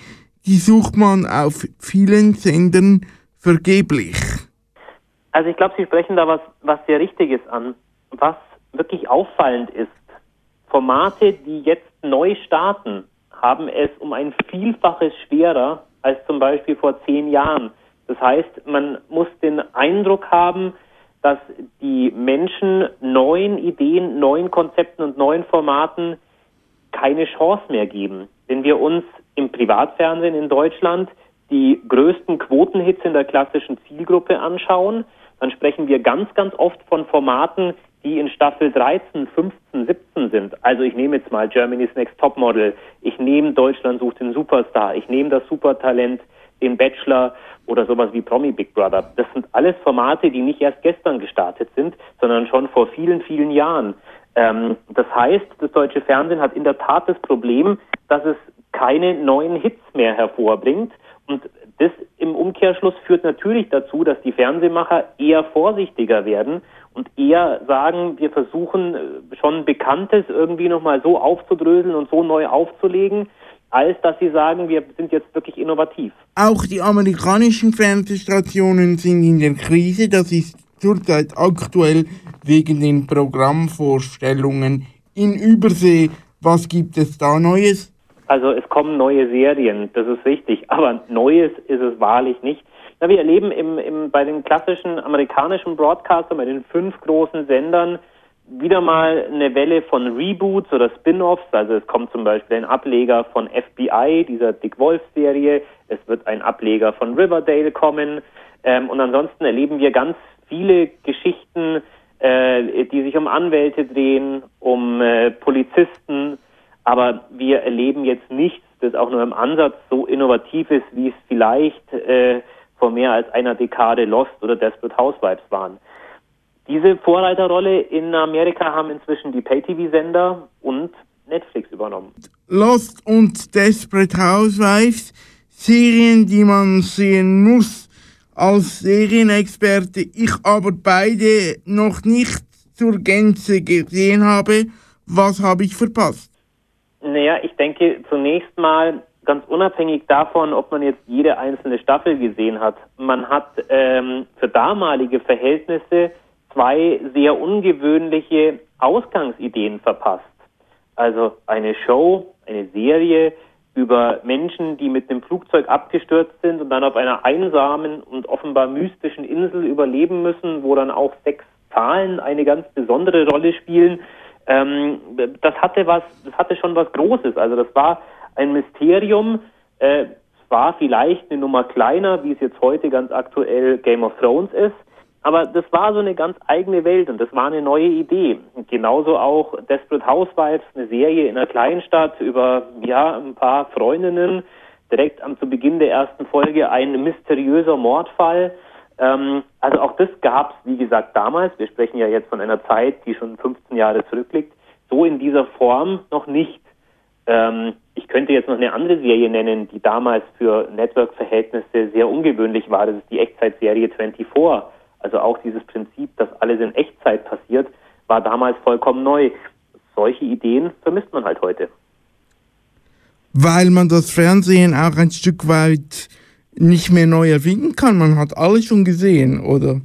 die sucht man auf vielen Sendern vergeblich. Also ich glaube, Sie sprechen da was, was sehr Richtiges an. Was wirklich auffallend ist, Formate, die jetzt neu starten, haben es um ein Vielfaches schwerer als zum Beispiel vor zehn Jahren. Das heißt, man muss den Eindruck haben, dass die Menschen neuen Ideen, neuen Konzepten und neuen Formaten keine Chance mehr geben. Wenn wir uns im Privatfernsehen in Deutschland die größten Quotenhits in der klassischen Zielgruppe anschauen, dann sprechen wir ganz, ganz oft von Formaten, die in Staffel 13, 15, 17 sind. Also ich nehme jetzt mal Germany's Next Topmodel, ich nehme Deutschland sucht den Superstar, ich nehme das Supertalent, den Bachelor oder sowas wie Promi Big Brother. Das sind alles Formate, die nicht erst gestern gestartet sind, sondern schon vor vielen, vielen Jahren. Ähm, das heißt, das deutsche Fernsehen hat in der Tat das Problem, dass es keine neuen Hits mehr hervorbringt. Und das im Umkehrschluss führt natürlich dazu, dass die Fernsehmacher eher vorsichtiger werden und eher sagen, wir versuchen äh, schon Bekanntes irgendwie nochmal so aufzudröseln und so neu aufzulegen, als dass sie sagen, wir sind jetzt wirklich innovativ. Auch die amerikanischen Fernsehstationen sind in der Krise. Das ist zurzeit aktuell wegen den Programmvorstellungen in Übersee. Was gibt es da Neues? Also es kommen neue Serien, das ist richtig, aber Neues ist es wahrlich nicht. Na, wir erleben im, im, bei den klassischen amerikanischen Broadcastern, bei den fünf großen Sendern, wieder mal eine Welle von Reboots oder Spin-offs. Also es kommt zum Beispiel ein Ableger von FBI, dieser Dick Wolf-Serie. Es wird ein Ableger von Riverdale kommen. Ähm, und ansonsten erleben wir ganz viele Geschichten, äh, die sich um Anwälte drehen, um äh, Polizisten. Aber wir erleben jetzt nichts, das auch nur im Ansatz so innovativ ist, wie es vielleicht äh, vor mehr als einer Dekade Lost oder Desperate Housewives waren. Diese Vorreiterrolle in Amerika haben inzwischen die Pay-TV-Sender und Netflix übernommen. Lost und Desperate Housewives, Serien, die man sehen muss als Serienexperte. Ich aber beide noch nicht zur Gänze gesehen habe. Was habe ich verpasst? Naja, ich denke zunächst mal ganz unabhängig davon, ob man jetzt jede einzelne Staffel gesehen hat. Man hat ähm, für damalige Verhältnisse zwei sehr ungewöhnliche Ausgangsideen verpasst. Also eine Show, eine Serie über Menschen, die mit einem Flugzeug abgestürzt sind und dann auf einer einsamen und offenbar mystischen Insel überleben müssen, wo dann auch sechs Zahlen eine ganz besondere Rolle spielen. Ähm, das hatte was, das hatte schon was Großes. Also das war ein Mysterium. Äh, war vielleicht eine Nummer kleiner, wie es jetzt heute ganz aktuell Game of Thrones ist. Aber das war so eine ganz eigene Welt und das war eine neue Idee. Und genauso auch Desperate Housewives, eine Serie in einer Kleinstadt über ja ein paar Freundinnen. Direkt am zu Beginn der ersten Folge ein mysteriöser Mordfall. Ähm, also auch das gab es, wie gesagt, damals. Wir sprechen ja jetzt von einer Zeit, die schon 15 Jahre zurückliegt. So in dieser Form noch nicht. Ähm, ich könnte jetzt noch eine andere Serie nennen, die damals für Network-Verhältnisse sehr ungewöhnlich war. Das ist die Echtzeitserie 24. Also auch dieses Prinzip, dass alles in Echtzeit passiert, war damals vollkommen neu. Solche Ideen vermisst man halt heute. Weil man das Fernsehen auch ein Stück weit nicht mehr neu erfinden kann. Man hat alles schon gesehen, oder?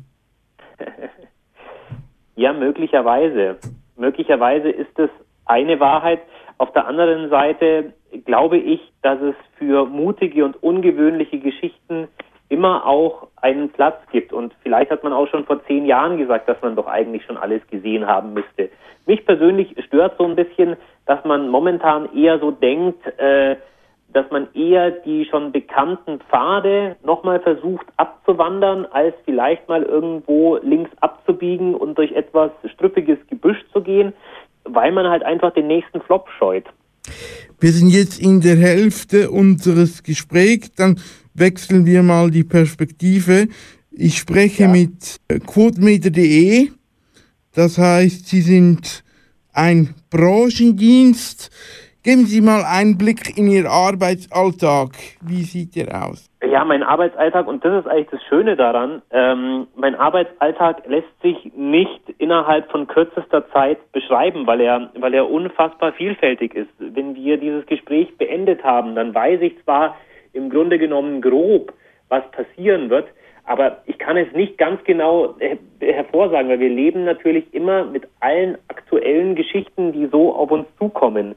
ja, möglicherweise. Möglicherweise ist es eine Wahrheit. Auf der anderen Seite glaube ich, dass es für mutige und ungewöhnliche Geschichten immer auch einen Platz gibt. Und vielleicht hat man auch schon vor zehn Jahren gesagt, dass man doch eigentlich schon alles gesehen haben müsste. Mich persönlich stört so ein bisschen, dass man momentan eher so denkt, äh, dass man eher die schon bekannten Pfade nochmal versucht abzuwandern, als vielleicht mal irgendwo links abzubiegen und durch etwas strüppiges Gebüsch zu gehen, weil man halt einfach den nächsten Flop scheut. Wir sind jetzt in der Hälfte unseres Gesprächs, dann wechseln wir mal die Perspektive. Ich spreche ja. mit quotenmeter.de, das heißt, Sie sind ein Branchendienst. Geben Sie mal einen Blick in Ihr Arbeitsalltag. Wie sieht der aus? Ja, mein Arbeitsalltag, und das ist eigentlich das Schöne daran, ähm, mein Arbeitsalltag lässt sich nicht innerhalb von kürzester Zeit beschreiben, weil er, weil er unfassbar vielfältig ist. Wenn wir dieses Gespräch beendet haben, dann weiß ich zwar im Grunde genommen grob, was passieren wird, aber ich kann es nicht ganz genau hervorsagen, weil wir leben natürlich immer mit allen aktuellen Geschichten, die so auf uns zukommen.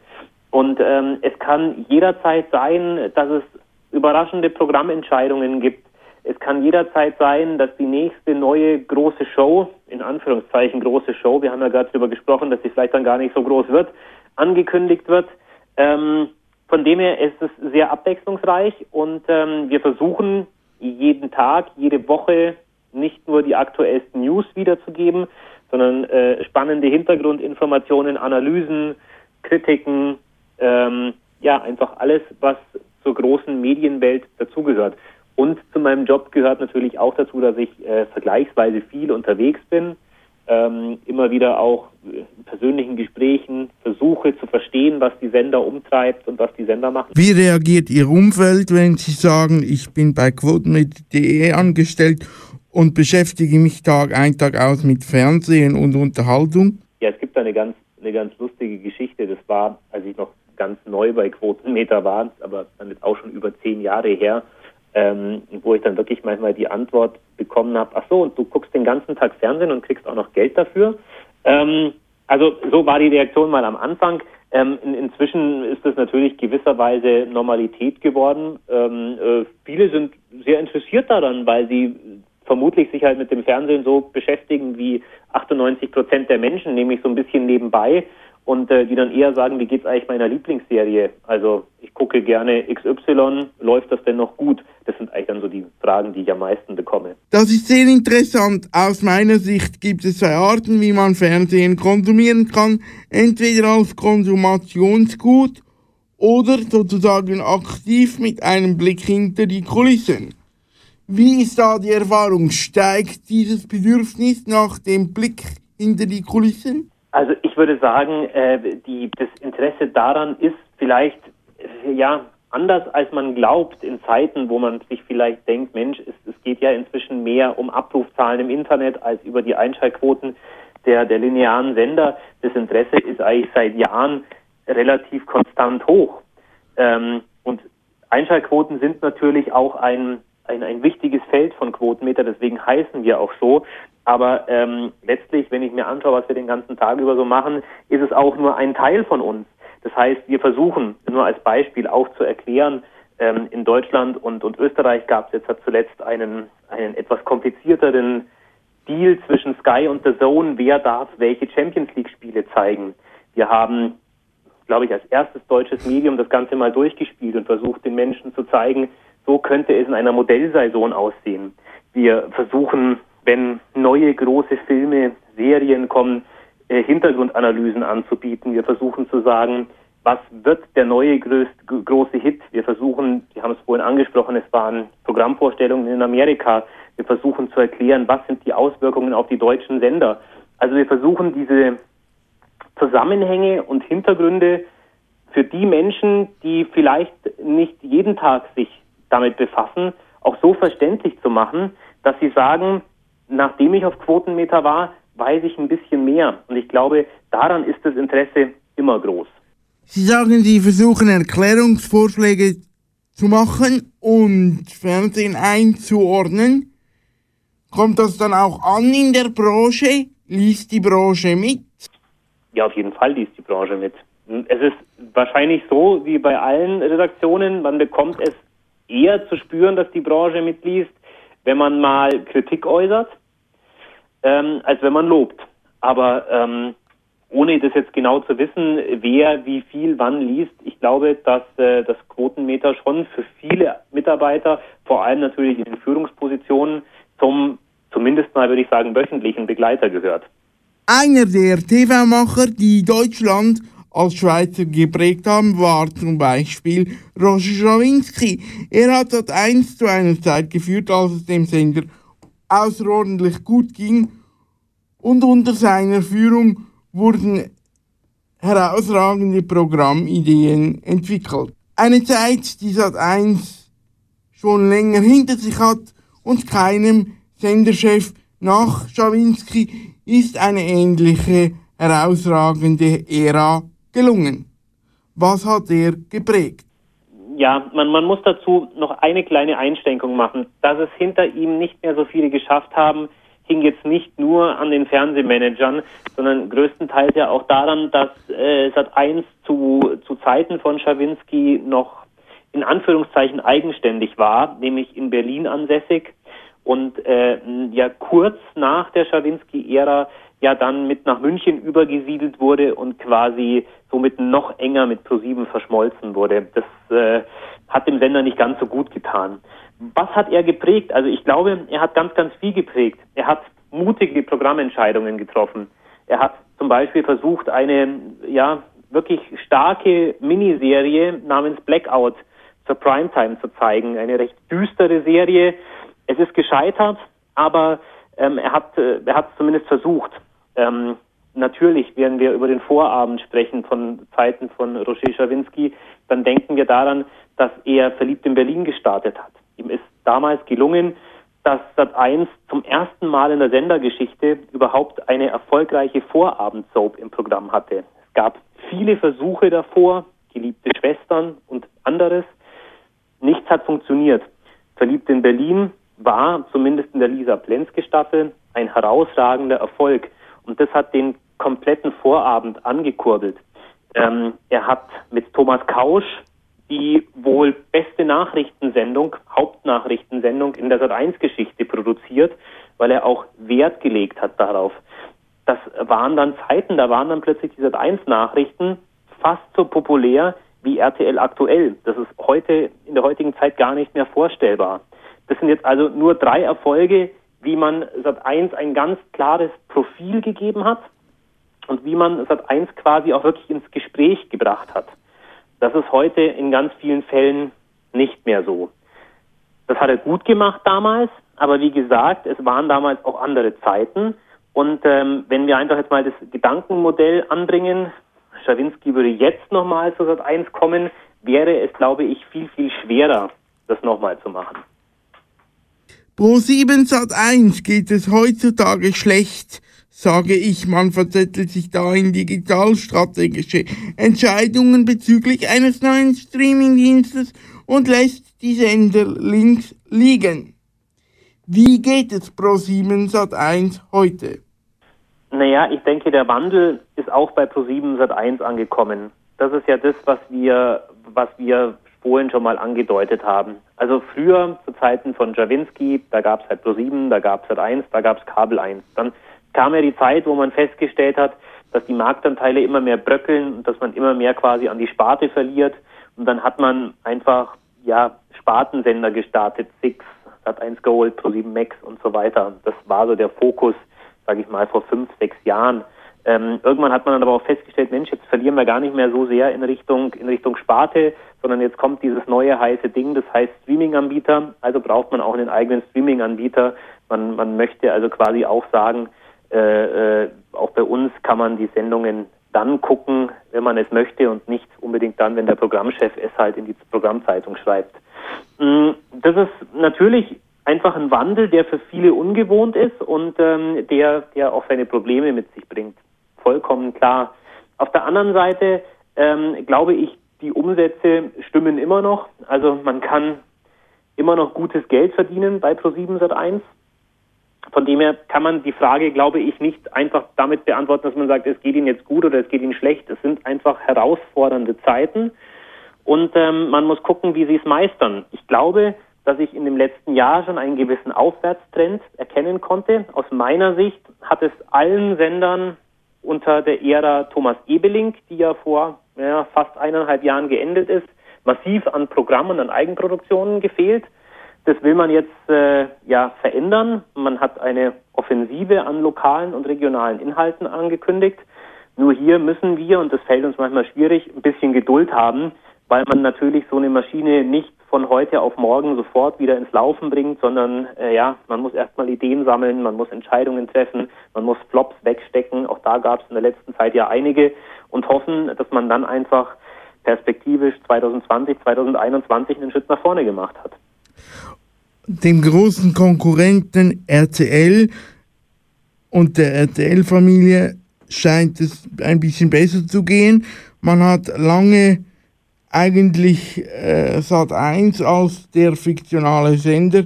Und ähm, es kann jederzeit sein, dass es überraschende Programmentscheidungen gibt. Es kann jederzeit sein, dass die nächste neue große Show, in Anführungszeichen große Show, wir haben ja gerade darüber gesprochen, dass sie vielleicht dann gar nicht so groß wird, angekündigt wird. Ähm, von dem her ist es sehr abwechslungsreich und ähm, wir versuchen jeden Tag, jede Woche nicht nur die aktuellsten News wiederzugeben, sondern äh, spannende Hintergrundinformationen, Analysen, Kritiken, ähm, ja, einfach alles, was zur großen Medienwelt dazugehört. Und zu meinem Job gehört natürlich auch dazu, dass ich äh, vergleichsweise viel unterwegs bin, ähm, immer wieder auch in persönlichen Gesprächen versuche zu verstehen, was die Sender umtreibt und was die Sender machen. Wie reagiert Ihr Umfeld, wenn Sie sagen, ich bin bei quotenmed.de angestellt und beschäftige mich Tag ein, Tag aus mit Fernsehen und Unterhaltung? Ja, es gibt eine ganz, eine ganz lustige Geschichte. Das war, als ich noch ganz neu bei Quotenmeter war, aber dann ist auch schon über zehn Jahre her, ähm, wo ich dann wirklich manchmal die Antwort bekommen habe, ach so, und du guckst den ganzen Tag Fernsehen und kriegst auch noch Geld dafür. Ähm, also so war die Reaktion mal am Anfang. Ähm, in, inzwischen ist das natürlich gewisserweise Normalität geworden. Ähm, äh, viele sind sehr interessiert daran, weil sie vermutlich sich halt mit dem Fernsehen so beschäftigen wie 98 Prozent der Menschen, nämlich so ein bisschen nebenbei und äh, die dann eher sagen, wie geht's eigentlich meiner Lieblingsserie? Also ich gucke gerne XY, läuft das denn noch gut? Das sind eigentlich dann so die Fragen, die ich am meisten bekomme. Das ist sehr interessant. Aus meiner Sicht gibt es zwei Arten, wie man Fernsehen konsumieren kann. Entweder als Konsumationsgut oder sozusagen aktiv mit einem Blick hinter die Kulissen. Wie ist da die Erfahrung? Steigt dieses Bedürfnis nach dem Blick hinter die Kulissen? Also ich würde sagen, äh, die, das Interesse daran ist vielleicht äh, ja anders als man glaubt in Zeiten, wo man sich vielleicht denkt, Mensch, es, es geht ja inzwischen mehr um Abrufzahlen im Internet als über die Einschaltquoten der, der linearen Sender. Das Interesse ist eigentlich seit Jahren relativ konstant hoch. Ähm, und Einschaltquoten sind natürlich auch ein, ein, ein wichtiges Feld von Quotenmeter, deswegen heißen wir auch so. Aber ähm, letztlich, wenn ich mir anschaue, was wir den ganzen Tag über so machen, ist es auch nur ein Teil von uns. Das heißt, wir versuchen, nur als Beispiel auch zu erklären, ähm, in Deutschland und, und Österreich gab es jetzt zuletzt einen, einen etwas komplizierteren Deal zwischen Sky und The Zone, wer darf welche Champions League-Spiele zeigen. Wir haben, glaube ich, als erstes deutsches Medium das Ganze mal durchgespielt und versucht, den Menschen zu zeigen, so könnte es in einer Modellsaison aussehen. Wir versuchen wenn neue große Filme, Serien kommen, äh, Hintergrundanalysen anzubieten. Wir versuchen zu sagen, was wird der neue größt, große Hit? Wir versuchen, Sie haben es vorhin angesprochen, es waren Programmvorstellungen in Amerika. Wir versuchen zu erklären, was sind die Auswirkungen auf die deutschen Sender. Also wir versuchen diese Zusammenhänge und Hintergründe für die Menschen, die vielleicht nicht jeden Tag sich damit befassen, auch so verständlich zu machen, dass sie sagen, nachdem ich auf Quotenmeter war, weiß ich ein bisschen mehr. Und ich glaube, daran ist das Interesse immer groß. Sie sagen, Sie versuchen Erklärungsvorschläge zu machen und Fernsehen einzuordnen. Kommt das dann auch an in der Branche? Liest die Branche mit? Ja, auf jeden Fall liest die Branche mit. Es ist wahrscheinlich so wie bei allen Redaktionen, man bekommt es eher zu spüren, dass die Branche mitliest, wenn man mal Kritik äußert, ähm, als wenn man lobt. Aber ähm, ohne das jetzt genau zu wissen, wer wie viel wann liest, ich glaube, dass äh, das Quotenmeter schon für viele Mitarbeiter, vor allem natürlich in den Führungspositionen, zum zumindest mal, würde ich sagen, wöchentlichen Begleiter gehört. Einer der TV-Macher, die Deutschland als Schweizer geprägt haben, war zum Beispiel Roger Schrawinski. Er hat dort eins zu einer Zeit geführt, als es dem Sender außerordentlich gut ging und unter seiner Führung wurden herausragende Programmideen entwickelt. Eine Zeit, die Sat1 schon länger hinter sich hat und keinem Senderchef nach Schawinski ist eine ähnliche herausragende Ära gelungen. Was hat er geprägt? Ja, man, man muss dazu noch eine kleine Einschränkung machen. Dass es hinter ihm nicht mehr so viele geschafft haben, hing jetzt nicht nur an den Fernsehmanagern, sondern größtenteils ja auch daran, dass äh, Sat1 zu, zu Zeiten von Schawinski noch in Anführungszeichen eigenständig war, nämlich in Berlin ansässig und äh, ja kurz nach der Schawinski-Ära ja dann mit nach München übergesiedelt wurde und quasi somit noch enger mit ProSieben verschmolzen wurde. Das äh, hat dem Sender nicht ganz so gut getan. Was hat er geprägt? Also ich glaube, er hat ganz, ganz viel geprägt. Er hat mutige Programmentscheidungen getroffen. Er hat zum Beispiel versucht, eine ja wirklich starke Miniserie namens Blackout zur Primetime zu zeigen. Eine recht düstere Serie. Es ist gescheitert, aber ähm, er hat äh, er hat es zumindest versucht. Ähm, natürlich, werden wir über den Vorabend sprechen von Zeiten von Roger Schawinski, dann denken wir daran, dass er verliebt in Berlin gestartet hat. Ihm ist damals gelungen, dass Sat1 zum ersten Mal in der Sendergeschichte überhaupt eine erfolgreiche Vorabendsoap im Programm hatte. Es gab viele Versuche davor, geliebte Schwestern und anderes. Nichts hat funktioniert. Verliebt in Berlin war zumindest in der Lisa Plenske Staffel ein herausragender Erfolg. Und das hat den kompletten Vorabend angekurbelt. Ähm, er hat mit Thomas Kausch die wohl beste Nachrichtensendung, Hauptnachrichtensendung in der Sat1-Geschichte produziert, weil er auch Wert gelegt hat darauf. Das waren dann Zeiten, da waren dann plötzlich die Sat1-Nachrichten fast so populär wie RTL aktuell. Das ist heute in der heutigen Zeit gar nicht mehr vorstellbar. Das sind jetzt also nur drei Erfolge, wie man Sat1 ein ganz klares Profil gegeben hat und wie man Sat1 quasi auch wirklich ins Gespräch gebracht hat. Das ist heute in ganz vielen Fällen nicht mehr so. Das hat er gut gemacht damals, aber wie gesagt, es waren damals auch andere Zeiten. Und ähm, wenn wir einfach jetzt mal das Gedankenmodell anbringen, Schawinski würde jetzt nochmal zu Sat 1 kommen, wäre es, glaube ich, viel, viel schwerer, das nochmal zu machen. Pro 7 Sat 1 geht es heutzutage schlecht sage ich, man verzettelt sich da in digitalstrategische Entscheidungen bezüglich eines neuen Streamingdienstes und lässt die Sender links liegen. Wie geht es Pro 7 Sat 1 heute? Naja, ich denke, der Wandel ist auch bei Pro 7 Sat 1 angekommen. Das ist ja das, was wir, was wir vorhin schon mal angedeutet haben. Also früher, zu Zeiten von Jawinski, da gab es halt Pro 7, da gab es Sat 1, da gab es Kabel 1. Dann kam ja die Zeit, wo man festgestellt hat, dass die Marktanteile immer mehr bröckeln und dass man immer mehr quasi an die Sparte verliert. Und dann hat man einfach ja Spartensender gestartet, Six, Sat1 Gold, Pro7 Max und so weiter. Das war so der Fokus, sage ich mal, vor fünf, sechs Jahren. Ähm, irgendwann hat man dann aber auch festgestellt, Mensch, jetzt verlieren wir gar nicht mehr so sehr in Richtung in Richtung Sparte, sondern jetzt kommt dieses neue heiße Ding, das heißt Streaming-Anbieter. Also braucht man auch einen eigenen Streaming-Anbieter. Man, man möchte also quasi auch sagen, äh, äh, auch bei uns kann man die Sendungen dann gucken, wenn man es möchte und nicht unbedingt dann, wenn der Programmchef es halt in die Programmzeitung schreibt. Mm, das ist natürlich einfach ein Wandel, der für viele ungewohnt ist und ähm, der, der auch seine Probleme mit sich bringt. Vollkommen klar. Auf der anderen Seite ähm, glaube ich, die Umsätze stimmen immer noch. Also man kann immer noch gutes Geld verdienen bei Pro7 Sat1. Von dem her kann man die Frage, glaube ich, nicht einfach damit beantworten, dass man sagt, es geht Ihnen jetzt gut oder es geht Ihnen schlecht. Es sind einfach herausfordernde Zeiten und ähm, man muss gucken, wie Sie es meistern. Ich glaube, dass ich in dem letzten Jahr schon einen gewissen Aufwärtstrend erkennen konnte. Aus meiner Sicht hat es allen Sendern unter der Ära Thomas Ebeling, die ja vor ja, fast eineinhalb Jahren geendet ist, massiv an Programmen, an Eigenproduktionen gefehlt. Das will man jetzt äh, ja verändern. Man hat eine Offensive an lokalen und regionalen Inhalten angekündigt. Nur hier müssen wir, und das fällt uns manchmal schwierig, ein bisschen Geduld haben, weil man natürlich so eine Maschine nicht von heute auf morgen sofort wieder ins Laufen bringt, sondern äh, ja, man muss erstmal Ideen sammeln, man muss Entscheidungen treffen, man muss Flops wegstecken. Auch da gab es in der letzten Zeit ja einige und hoffen, dass man dann einfach perspektivisch 2020, 2021 einen Schritt nach vorne gemacht hat dem großen Konkurrenten RTL und der RTL-Familie scheint es ein bisschen besser zu gehen. Man hat lange eigentlich äh, Sat1 als der fiktionale Sender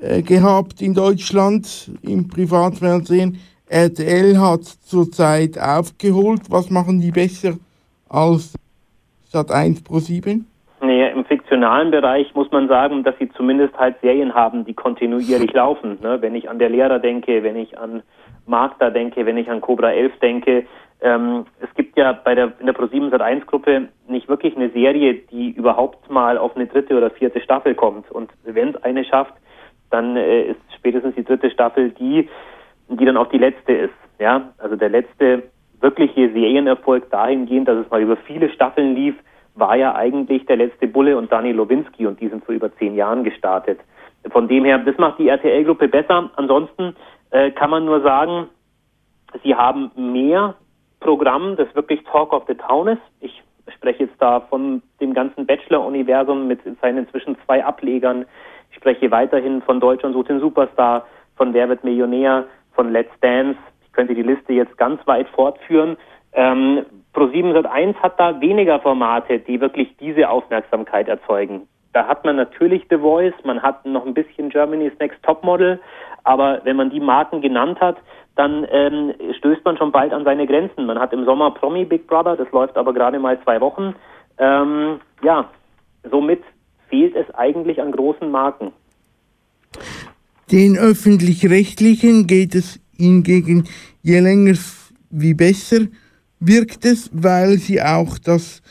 äh, gehabt in Deutschland im Privatfernsehen. RTL hat zurzeit aufgeholt. Was machen die besser als Sat1 Pro 7? Nee, im fiktionalen Bereich muss man sagen, dass sie zumindest halt Serien haben, die kontinuierlich [LAUGHS] laufen. Ne? Wenn ich an der Lehrer denke, wenn ich an Magda denke, wenn ich an Cobra 11 denke. Ähm, es gibt ja bei der, in der Pro7 Sat1 Gruppe nicht wirklich eine Serie, die überhaupt mal auf eine dritte oder vierte Staffel kommt. Und wenn es eine schafft, dann äh, ist spätestens die dritte Staffel die, die dann auch die letzte ist. Ja, also der letzte wirkliche Serienerfolg dahingehend, dass es mal über viele Staffeln lief, war ja eigentlich der letzte Bulle und Dani Lowinski und die sind vor über zehn Jahren gestartet. Von dem her, das macht die RTL-Gruppe besser. Ansonsten äh, kann man nur sagen, sie haben mehr Programm, das wirklich Talk of the Town ist. Ich spreche jetzt da von dem ganzen Bachelor-Universum mit seinen inzwischen zwei Ablegern. Ich spreche weiterhin von Deutschland sucht den Superstar, von Wer wird Millionär, von Let's Dance. Ich könnte die Liste jetzt ganz weit fortführen. Ähm, Pro701 hat da weniger Formate, die wirklich diese Aufmerksamkeit erzeugen. Da hat man natürlich The Voice, man hat noch ein bisschen Germany's Next Topmodel, aber wenn man die Marken genannt hat, dann ähm, stößt man schon bald an seine Grenzen. Man hat im Sommer Promi Big Brother, das läuft aber gerade mal zwei Wochen. Ähm, ja, somit fehlt es eigentlich an großen Marken. Den öffentlich-rechtlichen geht es hingegen je länger wie besser wirkt es, weil sie auch das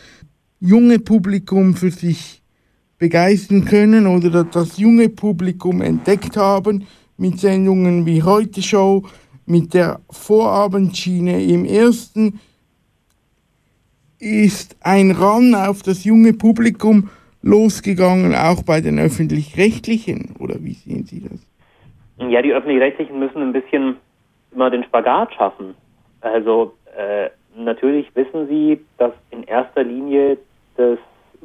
junge Publikum für sich begeistern können oder das junge Publikum entdeckt haben mit Sendungen wie Heute Show, mit der Vorabendschiene im ersten ist ein Ran auf das junge Publikum losgegangen, auch bei den öffentlich-rechtlichen, oder wie sehen Sie das? Ja, die öffentlich-rechtlichen müssen ein bisschen immer den Spagat schaffen. Also äh, natürlich wissen sie, dass in erster Linie das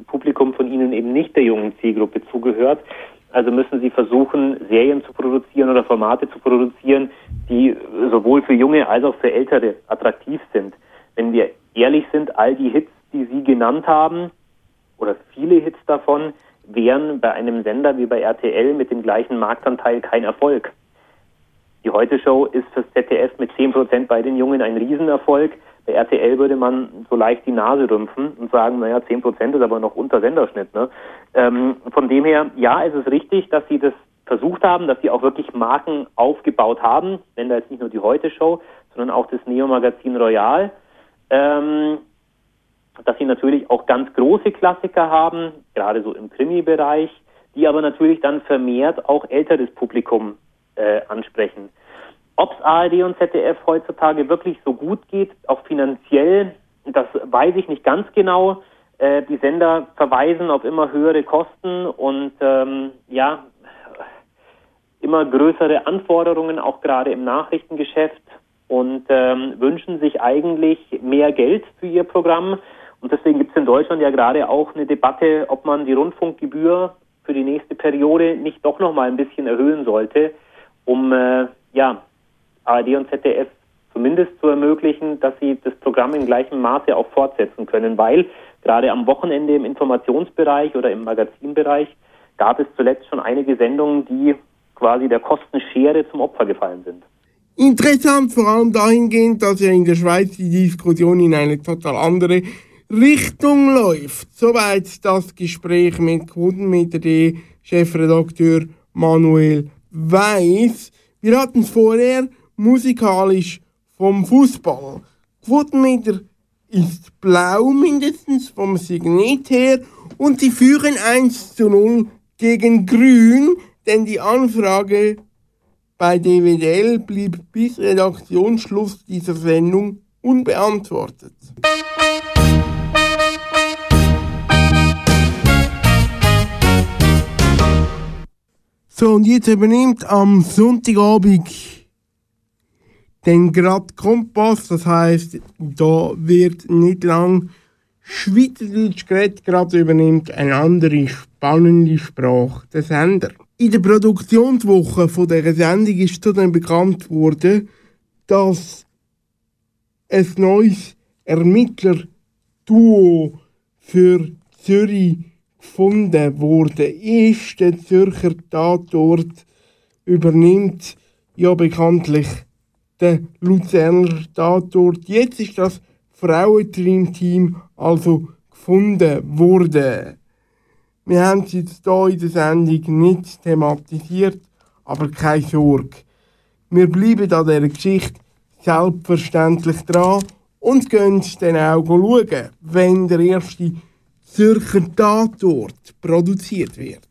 Publikum von ihnen eben nicht der jungen Zielgruppe zugehört. Also müssen sie versuchen, Serien zu produzieren oder Formate zu produzieren, die sowohl für Junge als auch für Ältere attraktiv sind. Wenn wir ehrlich sind, all die Hits, die Sie genannt haben, oder viele Hits davon, wären bei einem Sender wie bei RTL mit dem gleichen Marktanteil kein Erfolg. Die Heute-Show ist fürs ZDF mit 10% bei den Jungen ein Riesenerfolg. Bei RTL würde man so leicht die Nase rümpfen und sagen, naja, 10% ist aber noch unter Senderschnitt. Ne? Ähm, von dem her, ja, es ist richtig, dass sie das versucht haben, dass sie auch wirklich Marken aufgebaut haben. Nenne da jetzt nicht nur die Heute-Show, sondern auch das Neo-Magazin Royal. Ähm, dass sie natürlich auch ganz große Klassiker haben, gerade so im Krimi-Bereich, die aber natürlich dann vermehrt auch älteres Publikum äh, ansprechen. Ob es ARD und ZDF heutzutage wirklich so gut geht, auch finanziell, das weiß ich nicht ganz genau. Äh, die Sender verweisen auf immer höhere Kosten und ähm, ja, immer größere Anforderungen, auch gerade im Nachrichtengeschäft und ähm, wünschen sich eigentlich mehr Geld für ihr Programm. Und deswegen gibt es in Deutschland ja gerade auch eine Debatte, ob man die Rundfunkgebühr für die nächste Periode nicht doch noch mal ein bisschen erhöhen sollte, um äh, ja ARD und ZDF zumindest zu ermöglichen, dass sie das Programm in gleichem Maße auch fortsetzen können, weil gerade am Wochenende im Informationsbereich oder im Magazinbereich gab es zuletzt schon einige Sendungen, die quasi der Kostenschere zum Opfer gefallen sind. Interessant vor allem dahingehend, dass ja in der Schweiz die Diskussion in eine total andere Richtung läuft. Soweit das Gespräch mit Quotenmeter.de Chefredakteur Manuel Weiss. Wir hatten es vorher musikalisch vom Fußball. Quotenmeter ist blau mindestens vom Signet her und sie führen 1 zu 0 gegen Grün, denn die Anfrage bei DWDL blieb bis Redaktionsschluss dieser Sendung unbeantwortet. So, und jetzt übernimmt am Sonntagabend den Grad Kompass, das heißt, da wird nicht lang Schweizerdeutsch geredet, gerade übernimmt eine andere spannende Sprache der Sender. In der Produktionswoche von dieser Sendung ist zudem bekannt worden, dass ein neues Ermittler-Duo für Zürich gefunden wurde, ist. Der Zürcher Tatort übernimmt ja bekanntlich der Luzerner Tatort. Jetzt ist das Frauenteam also gefunden worden. Wir haben es jetzt hier in der Sendung nicht thematisiert, aber keine Sorge. Wir bleiben an dieser Geschichte selbstverständlich dran und gehen dann auch schauen, wenn der erste Zürcher Tatort produziert wird.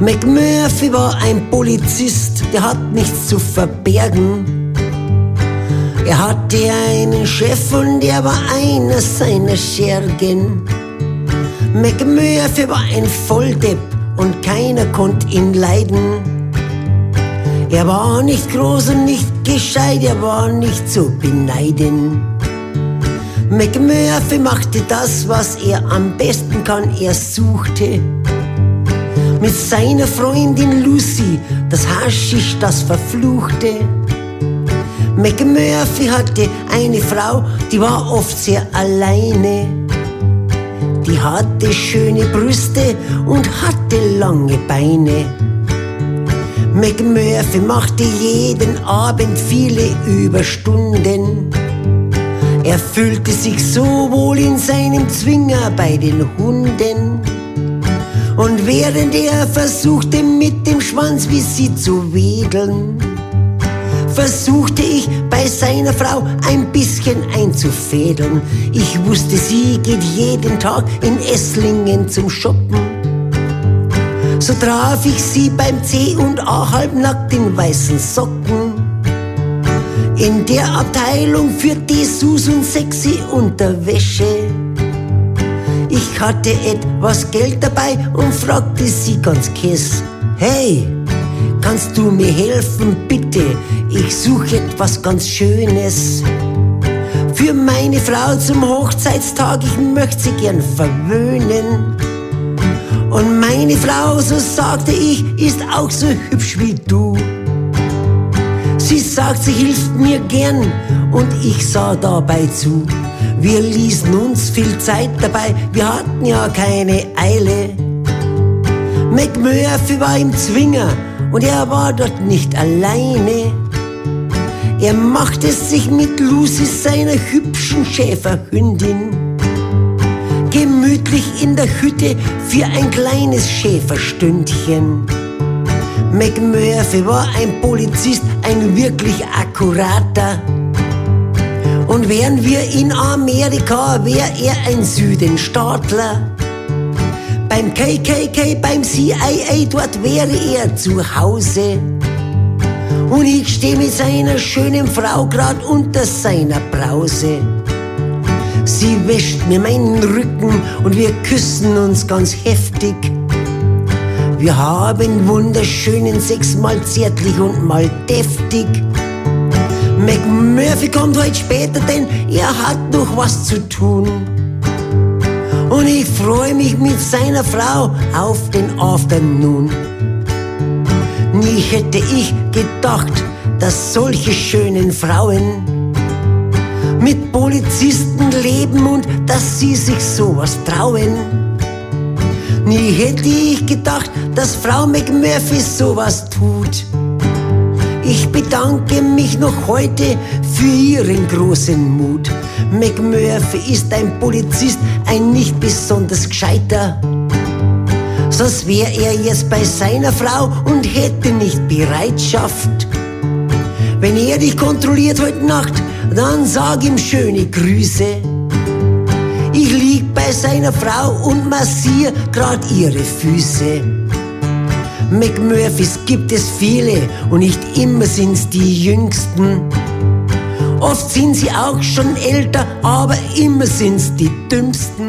McMurphy war ein Polizist, der hat nichts zu verbergen. Er hatte einen Chef und er war einer seiner Schergen. McMurphy war ein Volldepp und keiner konnte ihn leiden. Er war nicht groß und nicht gescheit, er war nicht zu beneiden. McMurphy machte das, was er am besten kann, er suchte mit seiner Freundin Lucy das Haschisch, das verfluchte. McMurphy hatte eine Frau, die war oft sehr alleine. Die hatte schöne Brüste und hatte lange Beine. McMurphy machte jeden Abend viele Überstunden. Er fühlte sich so wohl in seinem Zwinger bei den Hunden. Und während er versuchte mit dem Schwanz wie sie zu wedeln, versuchte ich bei seiner Frau ein bisschen einzufädeln. Ich wusste, sie geht jeden Tag in Esslingen zum Shoppen. So traf ich sie beim C und A halbnackt in weißen Socken. In der Abteilung für Dessous und sexy Unterwäsche. Ich hatte etwas Geld dabei und fragte sie ganz kess. Hey, kannst du mir helfen, bitte? Ich suche etwas ganz Schönes. Für meine Frau zum Hochzeitstag, ich möchte sie gern verwöhnen. Und meine Frau, so sagte ich, ist auch so hübsch wie du. Sie sagt, sie hilft mir gern und ich sah dabei zu. Wir ließen uns viel Zeit dabei, wir hatten ja keine Eile. McMurphy war im Zwinger und er war dort nicht alleine. Er machte sich mit Lucy, seiner hübschen Schäferhündin, gemütlich in der Hütte für ein kleines Schäferstündchen. McMurphy war ein Polizist, ein wirklich akkurater. Und wären wir in Amerika, wäre er ein Südenstaatler. Beim KKK, beim CIA, dort wäre er zu Hause. Und ich stehe mit seiner schönen Frau grad unter seiner Brause. Sie wäscht mir meinen Rücken und wir küssen uns ganz heftig. Wir haben wunderschönen Sex, mal zärtlich und mal deftig. McMurphy kommt heute später, denn er hat noch was zu tun. Und ich freue mich mit seiner Frau auf den Afternoon. Nie hätte ich gedacht, dass solche schönen Frauen mit Polizisten leben und dass sie sich sowas trauen. Nie hätte ich gedacht, dass Frau McMurphy sowas tut. Ich bedanke mich noch heute für Ihren großen Mut. McMurphy ist ein Polizist, ein nicht besonders gescheiter. sonst wär er jetzt bei seiner Frau und hätte nicht Bereitschaft. Wenn er dich kontrolliert heute Nacht, dann sag ihm schöne Grüße. Ich lieg bei seiner Frau und massier grad ihre Füße. McMurphys gibt es viele und nicht immer sind's die jüngsten. Oft sind sie auch schon älter, aber immer sind's die dümmsten.